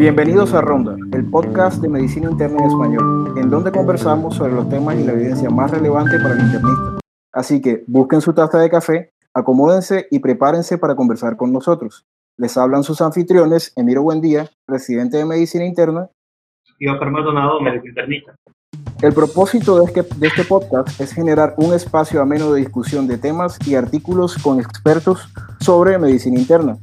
Bienvenidos a Ronda, el podcast de medicina interna en español, en donde conversamos sobre los temas y la evidencia más relevante para el internista. Así que busquen su taza de café, acomódense y prepárense para conversar con nosotros. Les hablan sus anfitriones, Emiro Buendía, residente de medicina interna, y Oscar Maldonado, médico internista. El propósito de este, de este podcast es generar un espacio ameno de discusión de temas y artículos con expertos sobre medicina interna.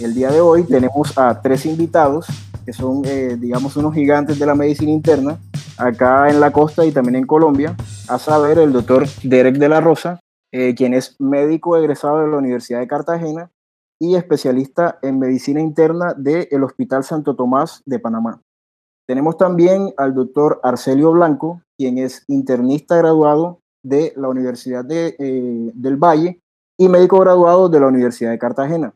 El día de hoy tenemos a tres invitados que son, eh, digamos, unos gigantes de la medicina interna, acá en la costa y también en Colombia, a saber, el doctor Derek de la Rosa, eh, quien es médico egresado de la Universidad de Cartagena y especialista en medicina interna del Hospital Santo Tomás de Panamá. Tenemos también al doctor Arcelio Blanco, quien es internista graduado de la Universidad de, eh, del Valle y médico graduado de la Universidad de Cartagena.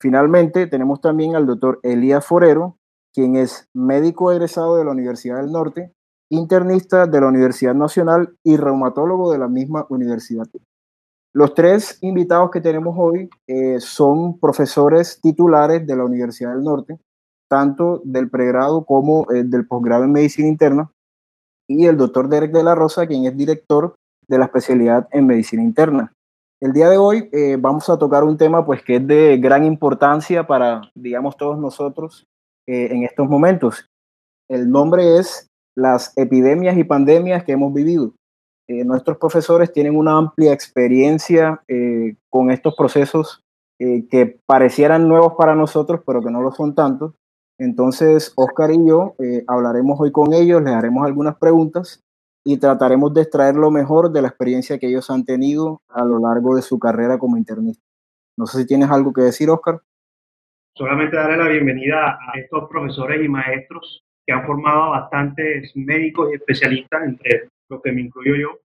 Finalmente, tenemos también al doctor Elías Forero, quien es médico egresado de la Universidad del Norte, internista de la Universidad Nacional y reumatólogo de la misma universidad. Los tres invitados que tenemos hoy eh, son profesores titulares de la Universidad del Norte, tanto del pregrado como eh, del posgrado en medicina interna, y el doctor Derek de la Rosa, quien es director de la especialidad en medicina interna. El día de hoy eh, vamos a tocar un tema pues que es de gran importancia para, digamos, todos nosotros eh, en estos momentos. El nombre es las epidemias y pandemias que hemos vivido. Eh, nuestros profesores tienen una amplia experiencia eh, con estos procesos que parecieran nuevos para nosotros, pero que no lo son tanto. Entonces, Oscar y yo hablaremos hoy con ellos, les haremos algunas preguntas y trataremos de extraer lo mejor de la experiencia que ellos han tenido a lo largo de su carrera como internista. No sé si tienes algo que decir, Oscar solamente darle la bienvenida a estos profesores y maestros que han formado bastantes médicos y especialistas, entre los que me incluyo yo.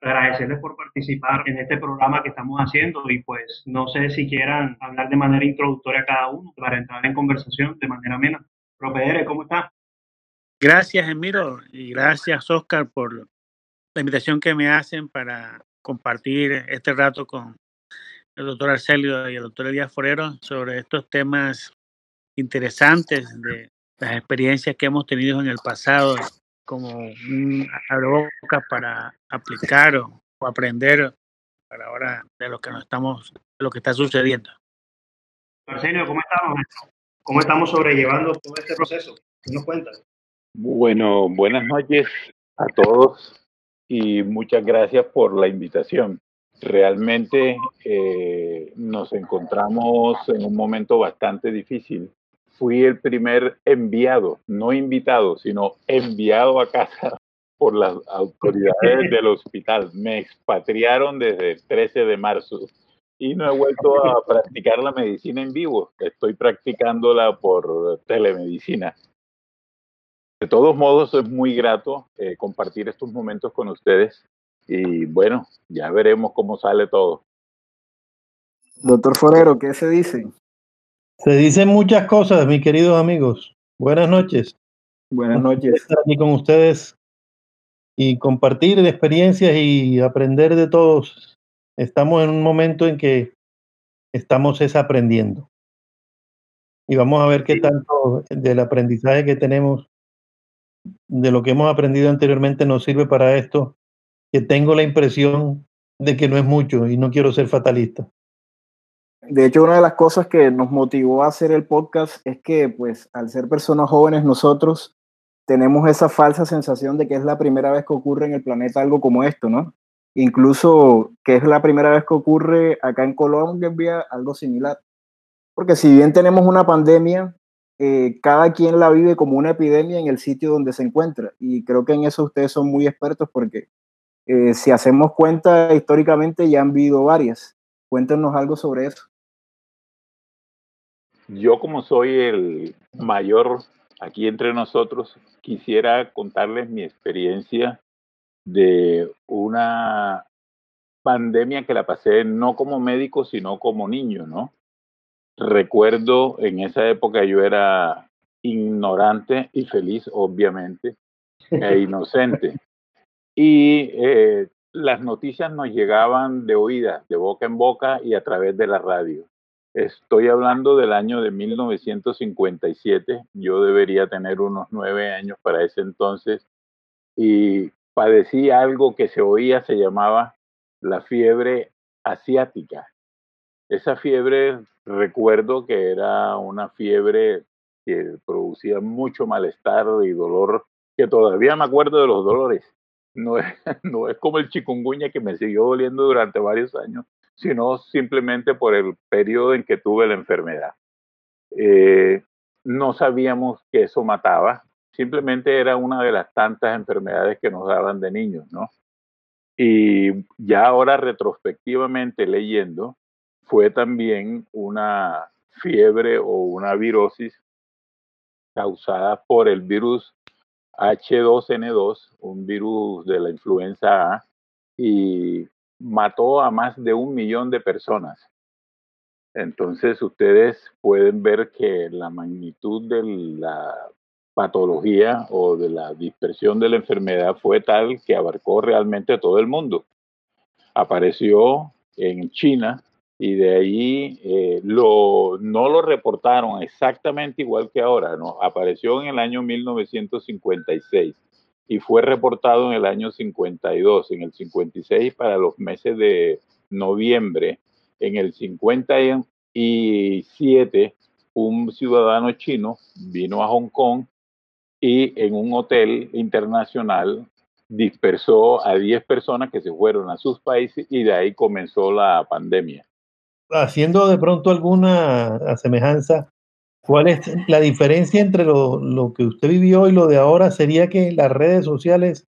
Agradecerles por participar en este programa que estamos haciendo y pues no sé si quieran hablar de manera introductoria cada uno para entrar en conversación de manera amena. Profe ¿cómo está? Gracias, Emiro, y gracias, Oscar, por la invitación que me hacen para compartir este rato con el doctor Arcelio y el doctor Elías Forero sobre estos temas interesantes de las experiencias que hemos tenido en el pasado como un boca para aplicar o, aprender para ahora de lo que nos estamos lo que está sucediendo. Arcelio, ¿cómo estamos? ¿Cómo estamos sobrellevando todo este proceso? ¿Qué nos cuentas? Bueno, buenas noches a todos y muchas gracias por la invitación. Realmente eh, nos encontramos en un momento bastante difícil. Fui el primer enviado, no invitado, sino enviado a casa por las autoridades del hospital. Me expatriaron desde el 13 de marzo y no he vuelto a practicar la medicina en vivo. Estoy practicándola por telemedicina. De todos modos, es muy grato eh, compartir estos momentos con ustedes y bueno, ya veremos cómo sale todo. Doctor Forero, ¿qué se dice? Se dicen muchas cosas, mis queridos amigos. Buenas noches. Buenas noches. Estar aquí con ustedes y compartir experiencias y aprender de todos. Estamos en un momento en que estamos desaprendiendo. Y vamos a ver qué tanto del aprendizaje que tenemos, de lo que hemos aprendido anteriormente, nos sirve para esto tengo la impresión de que no es mucho y no quiero ser fatalista. De hecho, una de las cosas que nos motivó a hacer el podcast es que, pues, al ser personas jóvenes nosotros, tenemos esa falsa sensación de que es la primera vez que ocurre en el planeta algo como esto, ¿no? Incluso que es la primera vez que ocurre acá en Colombia algo similar. Porque si bien tenemos una pandemia, eh, cada quien la vive como una epidemia en el sitio donde se encuentra. Y creo que en eso ustedes son muy expertos porque eh, si hacemos cuenta históricamente ya han habido varias. Cuéntenos algo sobre eso. Yo como soy el mayor aquí entre nosotros, quisiera contarles mi experiencia de una pandemia que la pasé no como médico, sino como niño, ¿no? Recuerdo en esa época yo era ignorante y feliz, obviamente, e inocente y eh, las noticias nos llegaban de oídas, de boca en boca y a través de la radio. Estoy hablando del año de 1957. Yo debería tener unos nueve años para ese entonces y padecí algo que se oía, se llamaba la fiebre asiática. Esa fiebre, recuerdo que era una fiebre que producía mucho malestar y dolor, que todavía me acuerdo de los dolores. No es, como el chikungunya que me siguió doliendo durante varios años, sino simplemente por el periodo en que tuve la enfermedad. Eh, no sabíamos que eso mataba, simplemente era una de las tantas enfermedades que nos daban de niños, ¿no? Y ya ahora retrospectivamente leyendo, fue también una fiebre o una virosis causada por el virus H2N2, un virus de la influenza A, y mató a más de un millón de personas. Entonces ustedes pueden ver que la magnitud de la patología o de la dispersión de la enfermedad fue tal que abarcó realmente todo el mundo. Apareció en China y de ahí eh, lo, no lo reportaron exactamente igual que ahora, ¿no? apareció en el año 1956 y fue reportado en el año 52, en el 56 para los meses de noviembre, en el 57 un ciudadano chino vino a Hong Kong y en un hotel internacional dispersó a 10 personas que se fueron a sus países y de ahí comenzó la pandemia. Haciendo de pronto alguna semejanza ¿Cuál es la diferencia entre lo, que usted vivió y lo de ahora? Sería que las redes sociales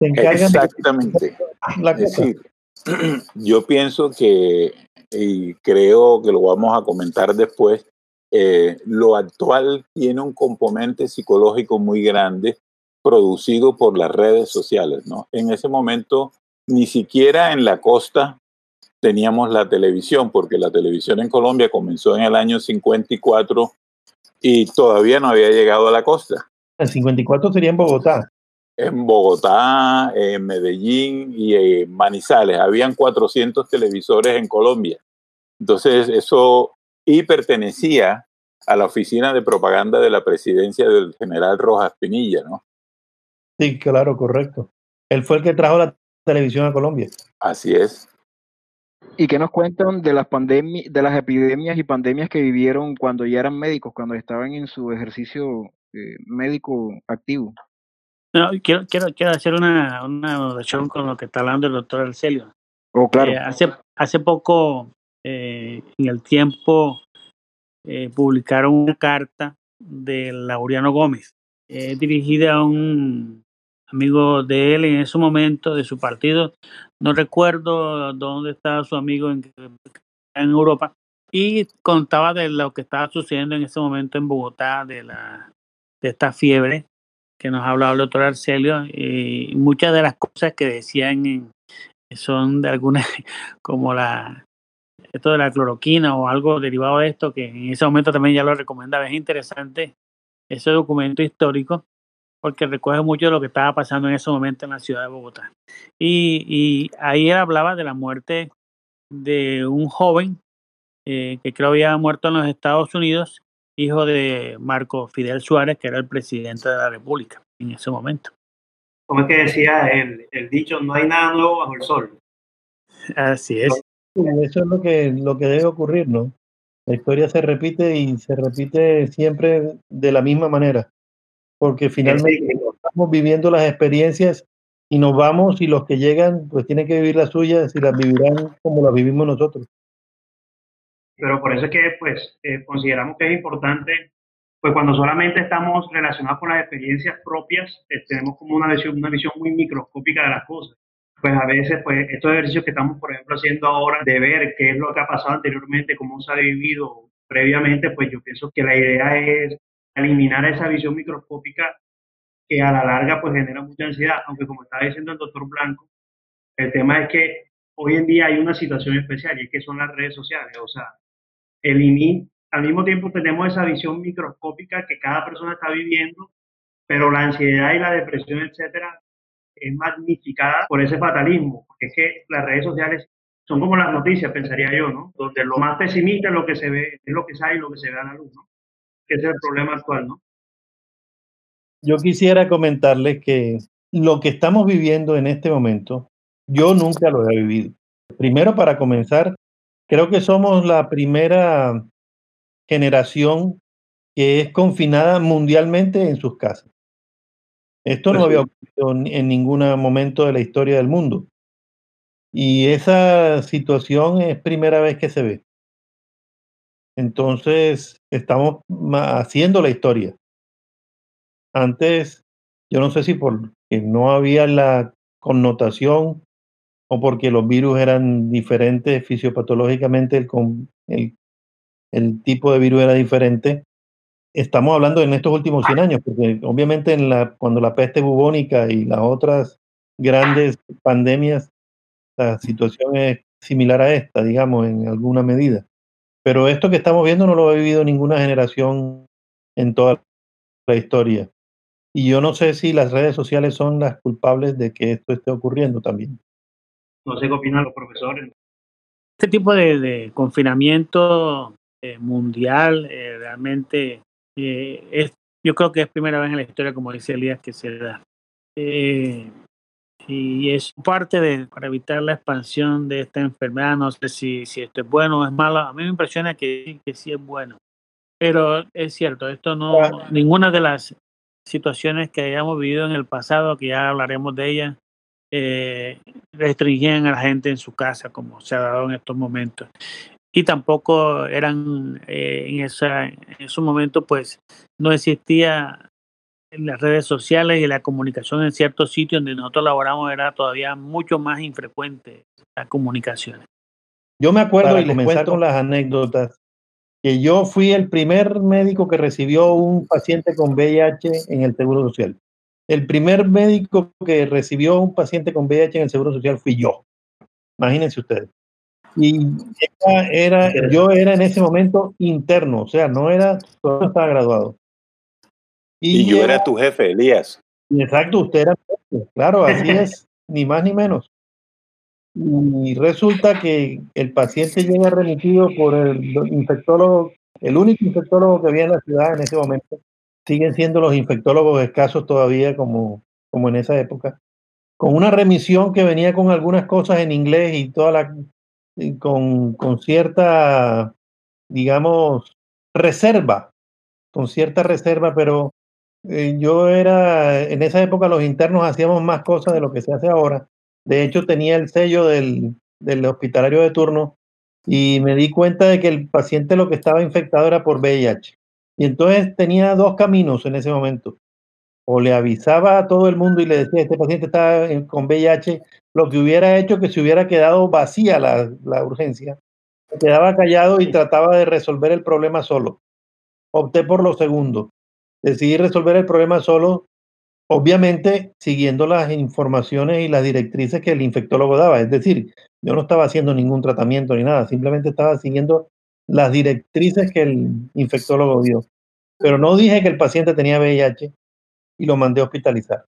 se encargan Exactamente. La decir, yo pienso que, y creo que lo vamos a comentar después, eh, lo actual tiene un componente psicológico muy grande producido por las redes sociales. ¿no? En ese momento, ni siquiera en la costa teníamos la televisión, porque la televisión en Colombia comenzó en el año 54 y todavía no había llegado a la costa. El 54 sería en Bogotá. En Bogotá, en Medellín y en Manizales. Habían 400 televisores en Colombia. Entonces, eso y pertenecía a la oficina de propaganda de la presidencia del general Rojas Pinilla, ¿no? Sí, claro, correcto. Él fue el que trajo la televisión a Colombia. Así es. ¿Y qué nos cuentan de las pandemias, de las epidemias y pandemias que vivieron cuando ya eran médicos, cuando estaban en su ejercicio eh, médico activo? quiero, quiero, quiero hacer una, una con lo que está hablando el doctor Arcelio. Oh, claro. Eh, hace, hace poco, eh, en el tiempo, publicaron una carta de Laureano Gómez, dirigida a un amigo de él en ese momento, de su partido. No recuerdo dónde estaba su amigo en, en Europa. Y contaba de lo que estaba sucediendo en ese momento en Bogotá, de, la, de esta fiebre que nos ha hablado el doctor Arcelio. Y muchas de las cosas que decían son de algunas, como la, esto de la cloroquina o algo derivado de esto, que en ese momento también ya lo recomendaba. Es interesante ese documento histórico porque recoge mucho de lo que estaba pasando en ese momento en la ciudad de Bogotá. Y, y ahí él hablaba de la muerte de un joven eh, que creo había muerto en los Estados Unidos, hijo de Marco Fidel Suárez, que era el presidente de la República en ese momento. Como es que decía el, el dicho, no hay nada nuevo bajo el sol. Así es. Eso es lo que, lo que debe ocurrir, ¿no? La historia se repite y se repite siempre de la misma manera porque finalmente estamos viviendo las experiencias y nos vamos y los que llegan pues tienen que vivir las suyas y las vivirán como las vivimos nosotros. Pero por eso es que pues eh, consideramos que es importante, pues cuando solamente estamos relacionados con las experiencias propias, eh, tenemos como una visión, una visión muy microscópica de las cosas. Pues a veces pues estos ejercicios que estamos por ejemplo haciendo ahora de ver qué es lo que ha pasado anteriormente, cómo se ha vivido previamente, pues yo pienso que la idea es eliminar esa visión microscópica que a la larga pues genera mucha ansiedad, aunque como estaba diciendo el doctor Blanco, el tema es que hoy en día hay una situación especial y es que son las redes sociales, o sea, el al mismo tiempo tenemos esa visión microscópica que cada persona está viviendo, pero la ansiedad y la depresión, etcétera, es magnificada por ese fatalismo, porque es que las redes sociales son como las noticias, pensaría yo, ¿no? Donde lo más pesimista es lo que se ve, es lo que sale y lo que se ve a la luz, ¿no? Que es el problema actual, ¿no? Yo quisiera comentarles que lo que estamos viviendo en este momento, yo nunca lo he vivido. Primero, para comenzar, creo que somos la primera generación que es confinada mundialmente en sus casas. Esto no había ocurrido en ningún momento de la historia del mundo. Y esa situación es primera vez que se ve. Entonces, estamos haciendo la historia. Antes, yo no sé si porque no había la connotación o porque los virus eran diferentes fisiopatológicamente, el, tipo de virus era diferente. Estamos hablando en estos últimos 100 años, porque obviamente en la, cuando la peste bubónica y las otras grandes pandemias, la situación es similar a esta, digamos, en alguna medida. Pero esto que estamos viendo no lo ha vivido ninguna generación en toda la historia. Y yo no sé si las redes sociales son las culpables de que esto esté ocurriendo también. No sé qué opinan los profesores. Este tipo de, de confinamiento eh, mundial eh, realmente eh, es, yo creo que es primera vez en la historia, como dice Elías, que se da. Y es parte de para evitar la expansión de esta enfermedad. No sé si, si esto es bueno o es malo. A mí me impresiona que, que sí es bueno. Pero es cierto, esto no, ninguna de las situaciones que hayamos vivido en el pasado, que ya hablaremos de ellas, eh, restringían a la gente en su casa, como se ha dado en estos momentos. Y tampoco eran eh, en, esa, en esos momentos, pues no existía en las redes sociales y la comunicación en ciertos sitios donde nosotros laboramos era todavía mucho más infrecuente las comunicaciones. Yo me acuerdo Para y comenzar con las anécdotas que yo fui el primer médico que recibió un paciente con VIH en el Seguro Social. El primer médico que recibió un paciente con VIH en el Seguro Social fui yo. Imagínense ustedes. Y era, yo era en ese momento interno, o sea, no era, no estaba graduado. Y, y yo era, tu jefe, Elías. Exacto, usted era, claro, así es, ni más ni menos. Y resulta que el paciente llega remitido por el infectólogo, el único infectólogo que había en la ciudad en ese momento. Siguen siendo los infectólogos escasos todavía como, como en esa época. Con una remisión que venía con algunas cosas en inglés y toda la con, con cierta, digamos, reserva, con cierta reserva, pero eh, yo era, en esa época los internos hacíamos más cosas de lo que se hace ahora. De hecho, tenía el sello del, del hospitalario de turno y me di cuenta de que el paciente lo que estaba infectado era por VIH. Y entonces tenía dos caminos en ese momento. O le avisaba a todo el mundo y le decía, este paciente está con VIH, lo que hubiera hecho que se hubiera quedado vacía la, la urgencia. Quedaba callado y trataba de resolver el problema solo. Opté por lo segundo. Decidí resolver el problema solo, obviamente siguiendo las informaciones y las directrices que el infectólogo daba. Es decir, yo no estaba haciendo ningún tratamiento ni nada, simplemente estaba siguiendo las directrices que el infectólogo dio. Pero no dije que el paciente tenía VIH y lo mandé a hospitalizar.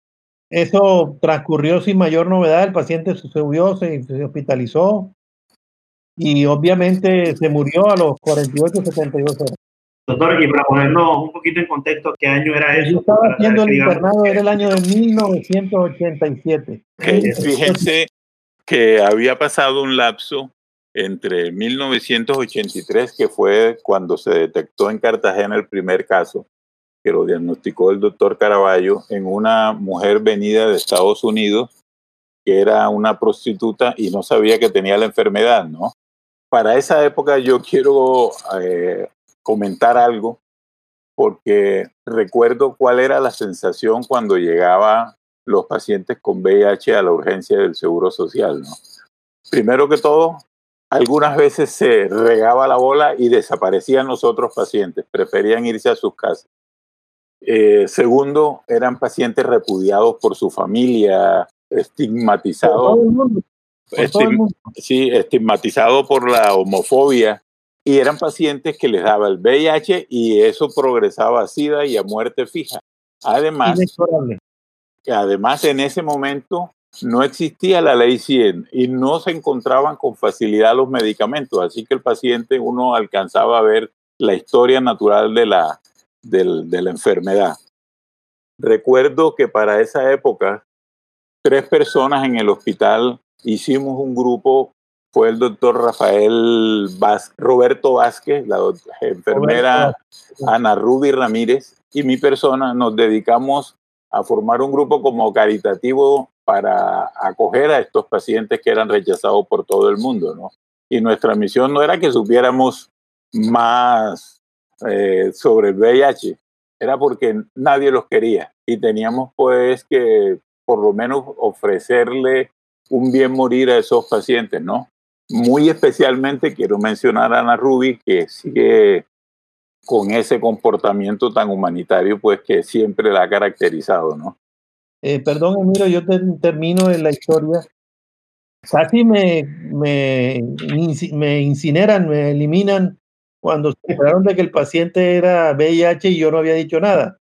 Eso transcurrió sin mayor novedad, el paciente se subió, se, hospitalizó y obviamente se murió a los 48, 72 horas. Doctor, y para ponernos un poquito en contexto, ¿qué año era eso? Yo estaba haciendo el internado, era el año de 1987. Fíjense que había pasado un lapso entre 1983, que fue cuando se detectó en Cartagena el primer caso, que lo diagnosticó el doctor Caraballo, en una mujer venida de Estados Unidos, que era una prostituta y no sabía que tenía la enfermedad, ¿no? Para esa época yo quiero eh, comentar algo, porque recuerdo cuál era la sensación cuando llegaba los pacientes con VIH a la urgencia del Seguro Social. ¿no? Primero que todo, algunas veces se regaba la bola y desaparecían los otros pacientes, preferían irse a sus casas. Eh, segundo, eran pacientes repudiados por su familia, estigmatizados. Estim sí, estigmatizados por la homofobia y eran pacientes que les daba el VIH y eso progresaba a SIDA y a muerte fija. Además, además en ese momento no existía la ley 100 y no se encontraban con facilidad los medicamentos, así que el paciente uno alcanzaba a ver la historia natural de la, de la enfermedad. Recuerdo que para esa época, tres personas en el hospital hicimos un grupo, fue el doctor Rafael Roberto Vázquez, la enfermera Ana Ruby Ramírez y mi persona nos dedicamos a formar un grupo como caritativo para acoger a estos pacientes que eran rechazados por todo el mundo, ¿no? Y nuestra misión no era que supiéramos más eh, sobre el VIH, era porque nadie los quería y teníamos pues que por lo menos ofrecerle un bien morir a esos pacientes, ¿no? Muy especialmente quiero mencionar a Ana Ruby, que sigue con ese comportamiento tan humanitario, pues que siempre la ha caracterizado, ¿no? Eh, perdón, Emiro, yo termino en la historia. Casi me, me, me incineran, me eliminan cuando se enteraron de que el paciente era VIH y yo no había dicho nada.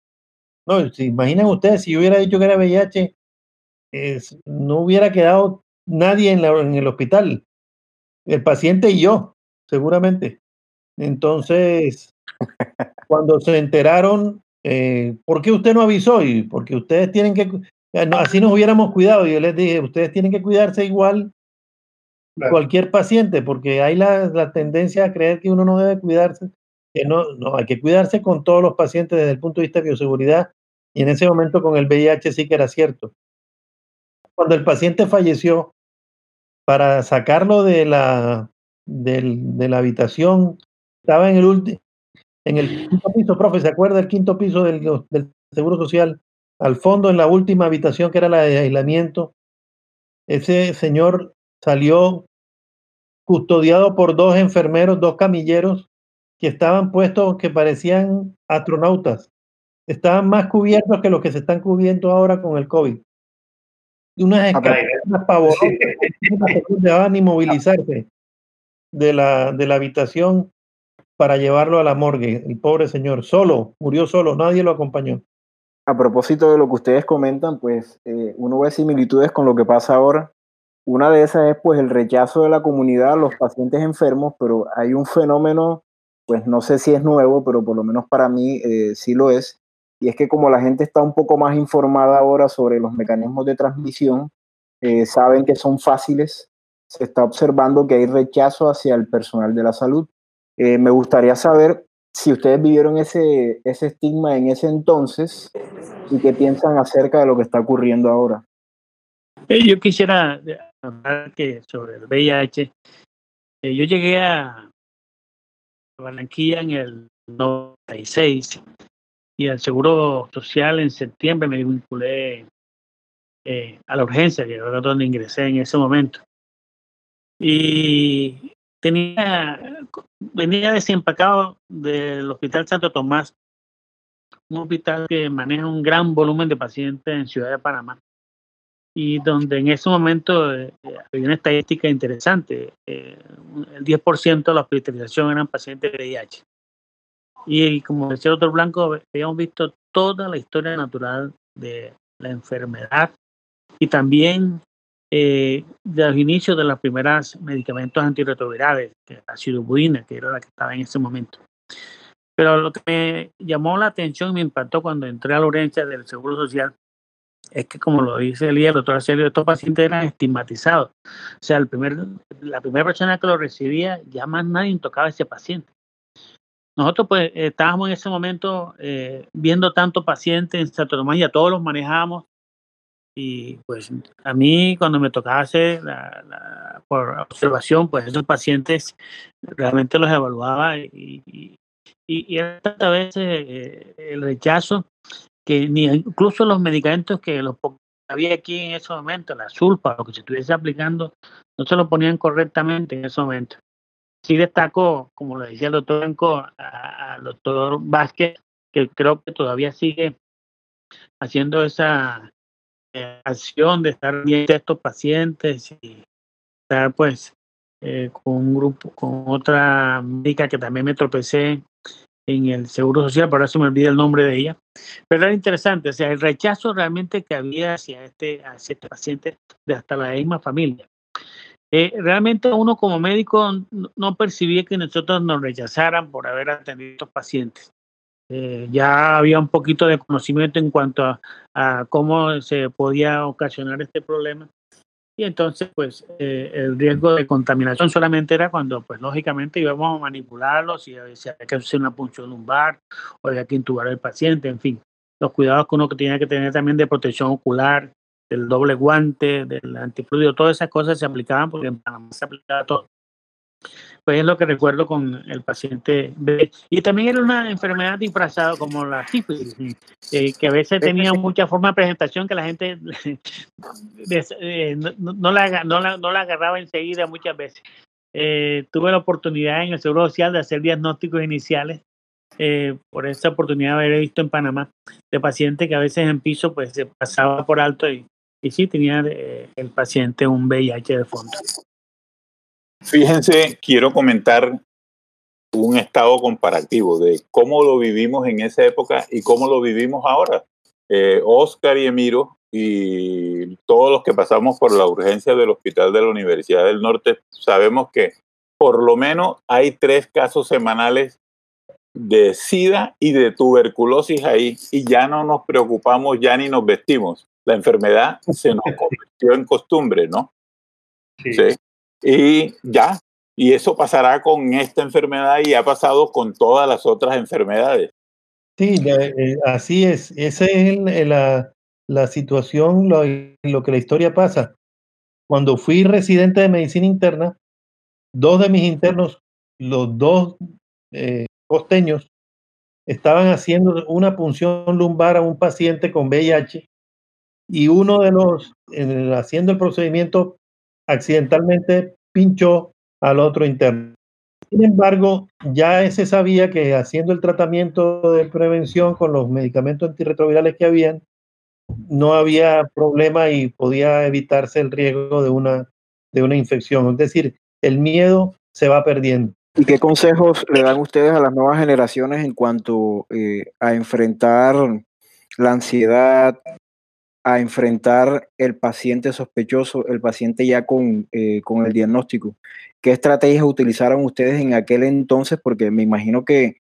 No, si imaginan ustedes, si yo hubiera dicho que era VIH, no hubiera quedado nadie en, en el hospital. El paciente y yo, seguramente. Entonces, cuando se enteraron, eh, ¿por qué usted no avisó? Y porque ustedes tienen que, eh, así nos hubiéramos cuidado. Y yo les dije, ustedes tienen que cuidarse igual cualquier paciente, porque hay la, la, tendencia a creer que uno no debe cuidarse. Que no, no, hay que cuidarse con todos los pacientes desde el punto de vista de bioseguridad. Y en ese momento con el VIH sí que era cierto. Cuando el paciente falleció, para sacarlo de la, de la habitación, estaba en el último, en el quinto piso, profe, ¿se acuerda el quinto piso del, del, Seguro Social? Al fondo, en la última habitación que era la de aislamiento, ese señor salió custodiado por dos enfermeros, dos camilleros, que estaban puestos que parecían astronautas. Estaban más cubiertos que los que se están cubriendo ahora con el COVID. Unas escaleras pavorosas no dejaban ni movilizarse de la, de la habitación para llevarlo a la morgue. El pobre señor, solo, murió solo, nadie lo acompañó. A propósito de lo que ustedes comentan, pues eh, uno ve similitudes con lo que pasa ahora. Una de esas es pues el rechazo de la comunidad a los pacientes enfermos, pero hay un fenómeno, pues no sé si es nuevo, pero por lo menos para mí eh, sí lo es, y es que como la gente está un poco más informada ahora sobre los mecanismos de transmisión, eh, saben que son fáciles, se está observando que hay rechazo hacia el personal de la salud. Eh, me gustaría saber si ustedes vivieron ese, ese estigma en ese entonces y qué piensan acerca de lo que está ocurriendo ahora. Eh, yo quisiera hablar que sobre el VIH. Yo llegué a Barranquilla en el 96 y al Seguro Social en septiembre me vinculé a la urgencia, que era donde ingresé en ese momento. Y tenía, venía desempacado del Hospital Santo Tomás, un hospital que maneja un gran volumen de pacientes en Ciudad de Panamá y donde en ese momento eh, había una estadística interesante, eh, el 10% de la hospitalización eran pacientes de VIH. Y como decía el doctor Blanco, habíamos visto toda la historia natural de la enfermedad y también eh, de los inicios de los primeros medicamentos antirretrovirales, que la cirubuina, que era la que estaba en ese momento. Pero lo que me llamó la atención y me impactó cuando entré a la urgencia del Seguro Social es que, como lo dice el el doctor Arcelio, estos pacientes eran estigmatizados. O sea, el primer, la primera persona que lo recibía, ya más nadie tocaba a ese paciente. Nosotros pues estábamos en ese momento eh, viendo tantos pacientes en Santo Tomás y a todos los manejábamos y pues a mí cuando me tocaba hacer la, por observación, pues esos pacientes realmente los evaluaba y, y, y era tantas veces eh, el rechazo que ni incluso los medicamentos que los había aquí en ese momento, la sulfa, lo que se estuviese aplicando, no se lo ponían correctamente en ese momento. Sí destaco, como lo decía el doctor Enco, al doctor Vázquez, que creo que todavía sigue haciendo esa acción de estar bien de estos pacientes y estar pues eh, con un grupo, con otra médica que también me tropecé en el Seguro Social, por eso me olvida el nombre de ella, pero era interesante, o sea, el rechazo realmente que había hacia este, hacia este paciente de hasta la misma familia. Eh, realmente uno como médico no percibía que nosotros nos rechazaran por haber atendido a estos pacientes. Eh, ya había un poquito de conocimiento en cuanto a, a, cómo se podía ocasionar este problema. Y entonces, pues, eh, el riesgo de contaminación solamente era cuando, pues, lógicamente íbamos a manipularlos, si, si había que hacer una punción lumbar, o había que intubar al paciente, en fin. Los cuidados que uno tenía que tener también de protección ocular, del doble guante, del antifluido, todas esas cosas se aplicaban porque en Panamá se aplicaba todo. Pues es lo que recuerdo con el paciente B. Y también era una enfermedad disfrazada como la sífilis, eh, que a veces tenía mucha forma de presentación que la gente eh, no, no, la, no, la, no, la, agarraba enseguida muchas veces. Eh, tuve la oportunidad en el Seguro Social de hacer diagnósticos iniciales eh, por esa oportunidad de haber visto en Panamá de pacientes que a veces en piso pues se pasaba por alto y, y sí tenía el paciente un VIH de fondo. Fíjense, quiero comentar un estado comparativo de cómo lo vivimos en esa época y cómo lo vivimos ahora. Eh, Oscar y Emiro y todos los que pasamos por la urgencia del Hospital de la Universidad del Norte sabemos que por lo menos hay tres casos semanales de SIDA y de tuberculosis ahí y ya no nos preocupamos, ya ni nos vestimos. La enfermedad se nos convirtió en costumbre, ¿no? Sí. ¿Sí? Y ya, y eso pasará con esta enfermedad y ha pasado con todas las otras enfermedades. Sí, eh, así es. Esa es la, la situación, lo, lo que la historia pasa. Cuando fui residente de medicina interna, dos de mis internos, los dos eh, costeños, estaban haciendo una punción lumbar a un paciente con VIH y uno de los, haciendo el procedimiento, accidentalmente pinchó al otro interno. Sin embargo, ya se sabía que haciendo el tratamiento de prevención con los medicamentos antirretrovirales que habían, no había problema y podía evitarse el riesgo de una, de una infección. Es decir, el miedo se va perdiendo. ¿Y qué consejos le dan ustedes a las nuevas generaciones en cuanto eh, a enfrentar la ansiedad, a enfrentar el paciente sospechoso, el paciente ya con, eh, con el diagnóstico? ¿Qué estrategias utilizaron ustedes en aquel entonces? Porque me imagino que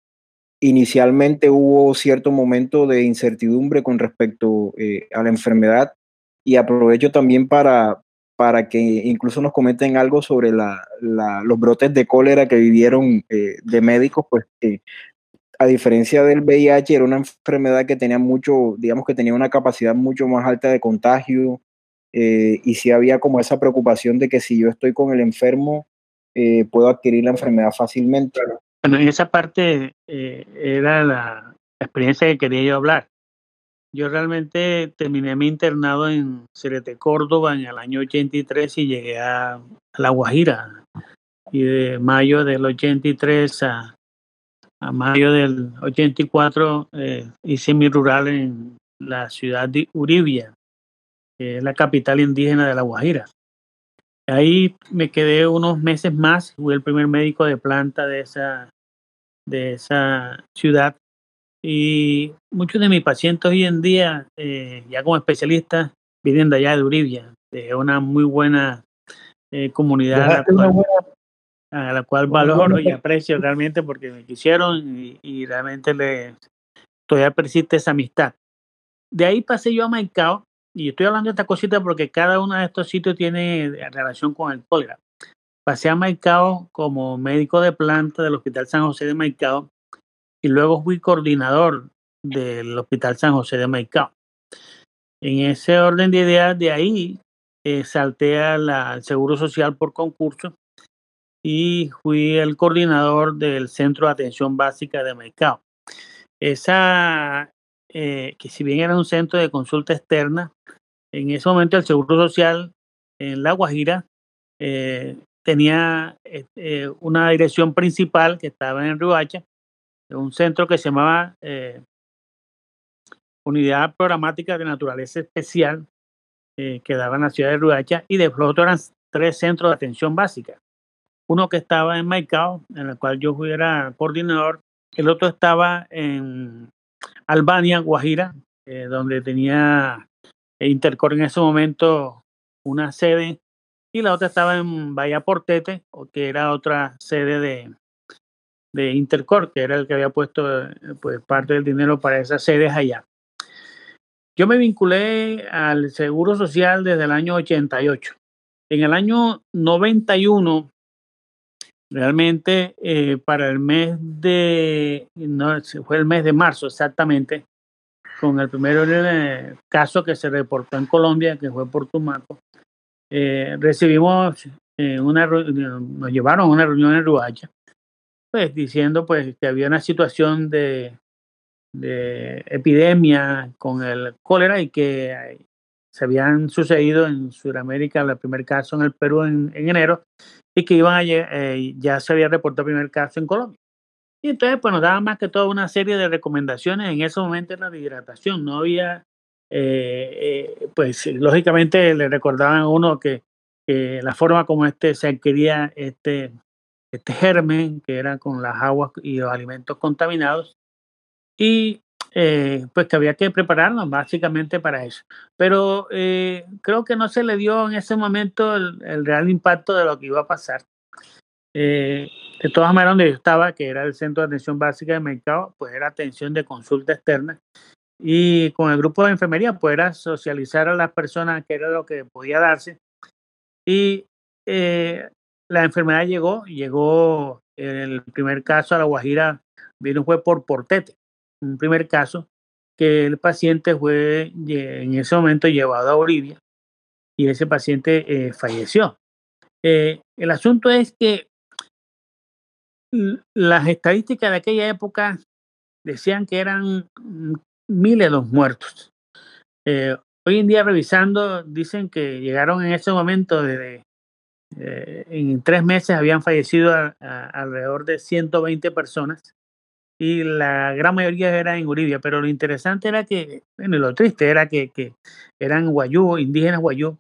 inicialmente hubo cierto momento de incertidumbre con respecto eh, a la enfermedad y aprovecho también para, para que incluso nos comenten algo sobre la, los brotes de cólera que vivieron eh, de médicos, pues que a diferencia del VIH era una enfermedad que tenía mucho, digamos que tenía una capacidad mucho más alta de contagio eh, y sí había como esa preocupación de que si yo estoy con el enfermo eh, puedo adquirir la enfermedad fácilmente. Bueno, en esa parte eh, era la experiencia que quería yo hablar. Yo realmente terminé mi internado en Cerete, Córdoba, en el año 83 y llegué a, La Guajira. Y de mayo del 83 a, a mayo del 84 eh, hice mi rural en la ciudad de Uribia, que es la capital indígena de La Guajira. Ahí me quedé unos meses más, fui el primer médico de planta de esa, de esa ciudad y muchos de mis pacientes hoy en día, eh, ya como especialistas, vienen de allá de Uribia, de una muy buena eh, comunidad a la, cual, buena, a la cual, valoro y aprecio realmente porque me quisieron y, y, realmente le, todavía persiste esa amistad. De ahí pasé yo a Maicao y estoy hablando de esta cosita porque cada uno de estos sitios tiene relación con el cólera. Pasé a Maicao como médico de planta del Hospital San José de Maicao y luego fui coordinador del Hospital San José de Maicao. En ese orden de ideas, de ahí eh, salté al Seguro Social por concurso y fui el coordinador del Centro de Atención Básica de Maicao. Esa, eh, que si bien era un centro de consulta externa, en ese momento el Seguro Social en La Guajira eh, tenía eh, una dirección principal que estaba en Rihuacha un centro que se llamaba Unidad Programática de Naturaleza Especial, que daba en la ciudad de Ruacha, y de pronto eran tres centros de atención básica. Uno que estaba en Maicao, en el cual yo era coordinador, el otro estaba en Albania, Guajira, eh, donde tenía Intercor en ese momento una sede, y la otra estaba en Bahía Portete, que era otra sede de, de Intercor, que era el que había puesto eh, pues, parte del dinero para esas sedes allá. Yo me vinculé al Seguro Social desde el año 88. En el año 91, realmente eh, para el mes de, no, fue el mes de marzo exactamente, con el primer eh, caso que se reportó en Colombia, que fue por Tumaco, eh, recibimos una nos llevaron a una reunión en Ruacha, pues diciendo pues que había una situación de, de epidemia con el cólera y que se habían sucedido en Sudamérica, el primer caso en el Perú en, enero, y que iban a, eh, ya se había reportado el primer caso en Colombia. Y entonces, pues nos daba más que todo una serie de recomendaciones. En ese momento en la hidratación no había, eh, eh, pues lógicamente le recordaban a uno que, la forma como este se adquiría este, este germen, que era con las aguas y los alimentos contaminados, y eh, pues que había que prepararnos básicamente para eso. Pero eh, creo que no se le dio en ese momento el, real impacto de lo que iba a pasar. Eh, de todas maneras, donde yo estaba, que era el Centro de Atención Básica de Mercado, pues era atención de consulta externa. Y con el grupo de enfermería, pues era socializar a las personas, que era lo que podía darse. Y la enfermedad llegó, llegó el primer caso a La Guajira, vino fue por Portete un primer caso, que el paciente fue en ese momento llevado a Bolivia y ese paciente eh, falleció. Eh, el asunto es que las estadísticas de aquella época decían que eran miles los muertos. Eh, hoy en día revisando dicen que llegaron en ese momento en tres meses habían fallecido alrededor de 120 personas y la gran mayoría era en Uribia, pero lo interesante era que, bueno, lo triste era que, que eran guayú, indígenas guayú,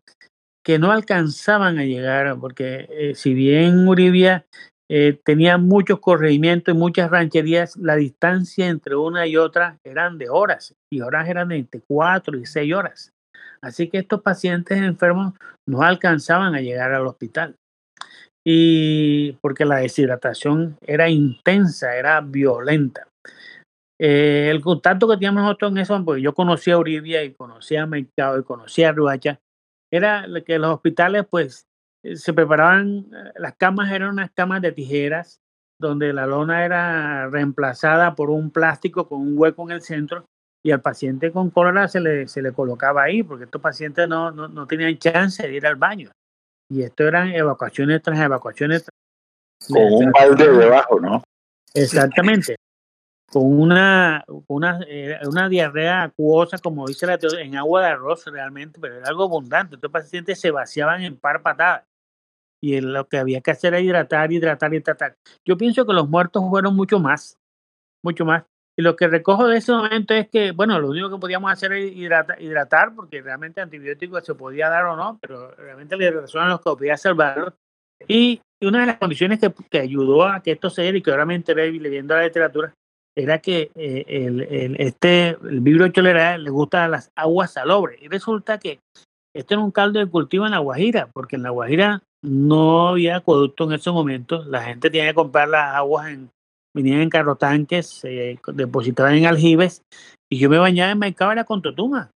que no alcanzaban a llegar, porque eh, si bien Uribia eh, tenía muchos corregimientos y muchas rancherías, la distancia entre una y otra eran de horas, y horas eran de entre cuatro y seis horas. Así que estos pacientes enfermos no alcanzaban a llegar al hospital y porque la deshidratación era intensa, era violenta. Eh, el contacto que teníamos nosotros en eso, porque yo conocía a Uribia y conocía a Mercado y conocía a Ruacha, era que los hospitales pues eh, se preparaban, eh, las camas eran unas camas de tijeras, donde la lona era reemplazada por un plástico con un hueco en el centro y al paciente con cólera se le, se le colocaba ahí, porque estos pacientes no, no, no tenían chance de ir al baño. Y esto eran evacuaciones tras evacuaciones. Con un balde debajo, ¿no? Exactamente. Con una, una, eh, una diarrea acuosa, como dice la teoría, en agua de arroz realmente, pero era algo abundante. Estos pacientes se vaciaban en par patadas. Y lo que había que hacer era hidratar, hidratar, hidratar. Yo pienso que los muertos fueron mucho más, mucho más. Y lo que recojo de ese momento es que, bueno, lo único que podíamos hacer es hidratar, porque realmente antibióticos se podía dar o no, pero realmente la hidratación era lo que podía salvarlo. Y una de las condiciones que, que, ayudó a que esto se diera y que ahora me enteré leyendo la literatura era que eh, el, el, este, el vibrio cholera le gusta las aguas salobres. Y resulta que esto era un caldo de cultivo en la Guajira, porque en la Guajira no había acueducto en ese momento. La gente tenía que comprar las aguas en venían en carro tanques, se depositaban en aljibes y yo me bañaba en Maicabra con Totuma.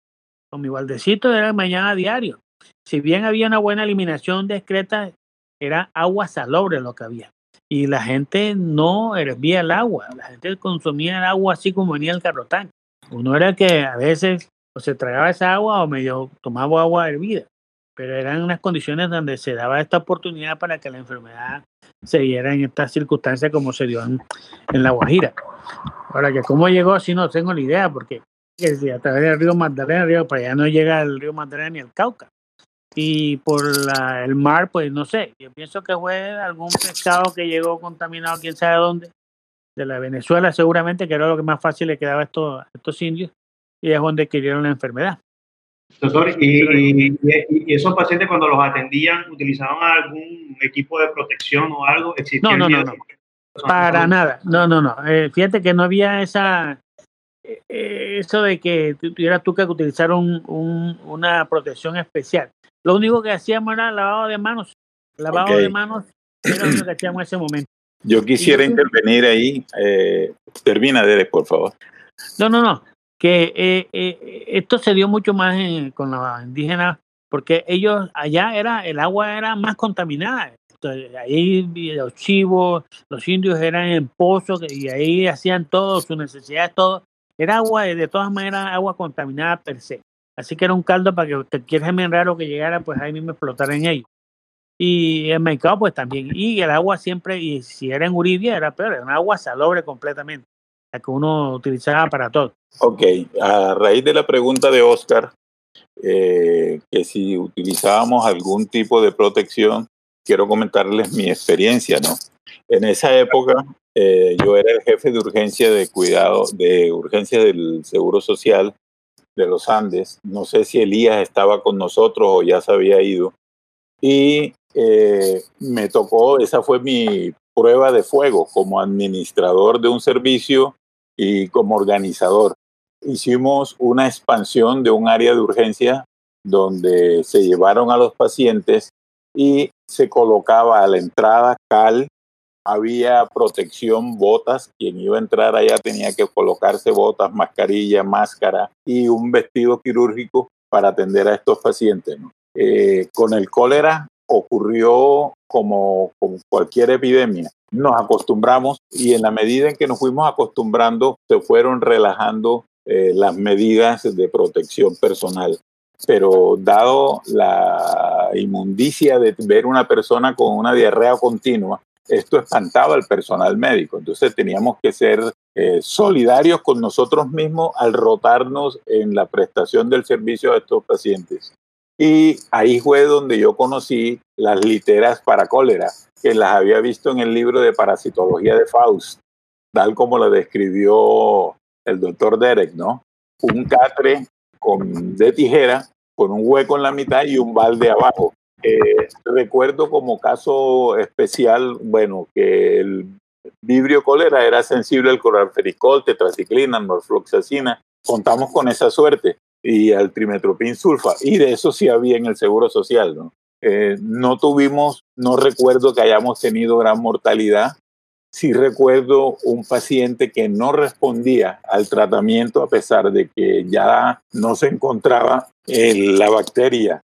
Con mi baldecito era mañana a diario. Si bien había una buena eliminación discreta, era agua salobre lo que había. Y la gente no hervía el agua, la gente consumía el agua así como venía el carro tanque. Uno era que a veces o se tragaba esa agua o medio tomaba agua hervida pero eran unas condiciones donde se daba esta oportunidad para que la enfermedad se diera en estas circunstancias como se dio en, La Guajira. Ahora que cómo llegó así no tengo ni idea, porque a través del río Magdalena, río, para allá no llega el río Magdalena ni el Cauca. Y por el mar, pues no sé, yo pienso que fue algún pescado que llegó contaminado, quién sabe dónde, de la Venezuela seguramente, que era lo que más fácil le quedaba a estos indios, y es donde adquirieron la enfermedad. Doctor, y, esos pacientes cuando los atendían, ¿utilizaban algún equipo de protección o algo? No, no, no, no. Para nada, no, no, no. Eh, fíjate que no había esa, eh, eso de que tuvieras tú que utilizar un, una protección especial. Lo único que hacíamos era lavado de manos. Lavado de manos era lo que hacíamos en ese momento. Yo quisiera intervenir ahí. Eh, termina, Derek, por favor. No, no, no. Que eh, eh, esto se dio mucho más con los indígenas porque ellos allá era el agua era más contaminada. ahí los chivos, los indios eran en pozos y ahí hacían todo, sus necesidades, todo. Era agua, de todas maneras, agua contaminada per se. Así que era un caldo para que usted quiera raro que llegara, pues ahí mismo explotar en ellos. Y el mercado, pues también. Y el agua siempre, y si era en Uribia, era peor, era un agua salobre completamente, la que uno utilizaba para todo. Ok, a raíz de la pregunta de Oscar, eh, que si utilizábamos algún tipo de protección, quiero comentarles mi experiencia, ¿no? En esa época, eh, yo era el jefe de urgencia de cuidado, de urgencia del Seguro Social de los Andes. No sé si Elías estaba con nosotros o ya se había ido. Y eh, me tocó, esa fue mi prueba de fuego como administrador de un servicio y como organizador. Hicimos una expansión de un área de urgencia donde se llevaron a los pacientes y se colocaba a la entrada cal había protección, botas. Quien iba a entrar allá tenía que colocarse botas, mascarilla, máscara y un vestido quirúrgico para atender a estos pacientes. Eh, con el cólera ocurrió como, con cualquier epidemia. Nos acostumbramos y en la medida en que nos fuimos acostumbrando, se fueron relajando eh, las medidas de protección personal. Pero dado la inmundicia de ver una persona con una diarrea continua, esto espantaba al personal médico. Entonces teníamos que ser eh, solidarios con nosotros mismos al rotarnos en la prestación del servicio a estos pacientes. Y ahí fue donde yo conocí las literas para cólera, que las había visto en el libro de parasitología de Faust, tal como lo describió el doctor Derek, ¿no? Un catre con, de tijera con un hueco en la mitad y un balde abajo. Eh, recuerdo como caso especial, bueno, que el vibrio cólera era sensible al cloralfericol, tetraciclina, norfloxacina. Contamos con esa suerte y al trimetropin sulfa. Y de eso sí había en el Seguro Social, ¿no? Eh, no tuvimos, no recuerdo que hayamos tenido gran mortalidad. Sí recuerdo un paciente que no respondía al tratamiento a pesar de que ya no se encontraba la bacteria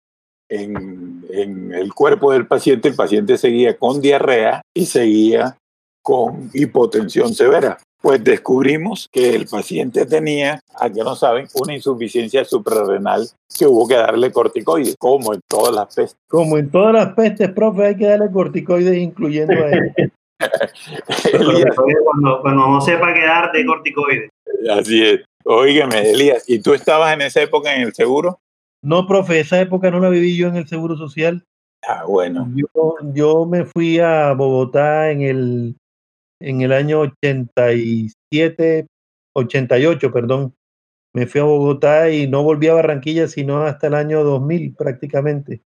en, el cuerpo del paciente, el paciente seguía con diarrea y seguía con hipotensión severa. Pues descubrimos que el paciente tenía, a que no saben, una insuficiencia suprarrenal que hubo que darle corticoides, como en todas las pestes. Como en todas las pestes, profe, hay que darle corticoides, incluyendo a él. cuando, cuando no sepa qué dar de corticoides. Así es. Óigame, Elías, ¿y tú estabas en esa época en el seguro? No, profe, esa época no la viví yo en el Seguro Social. Ah, bueno. Yo, yo me fui a Bogotá en el, en el año 87, 88, perdón. Me fui a Bogotá y no volví a Barranquilla sino hasta el año 2000 prácticamente.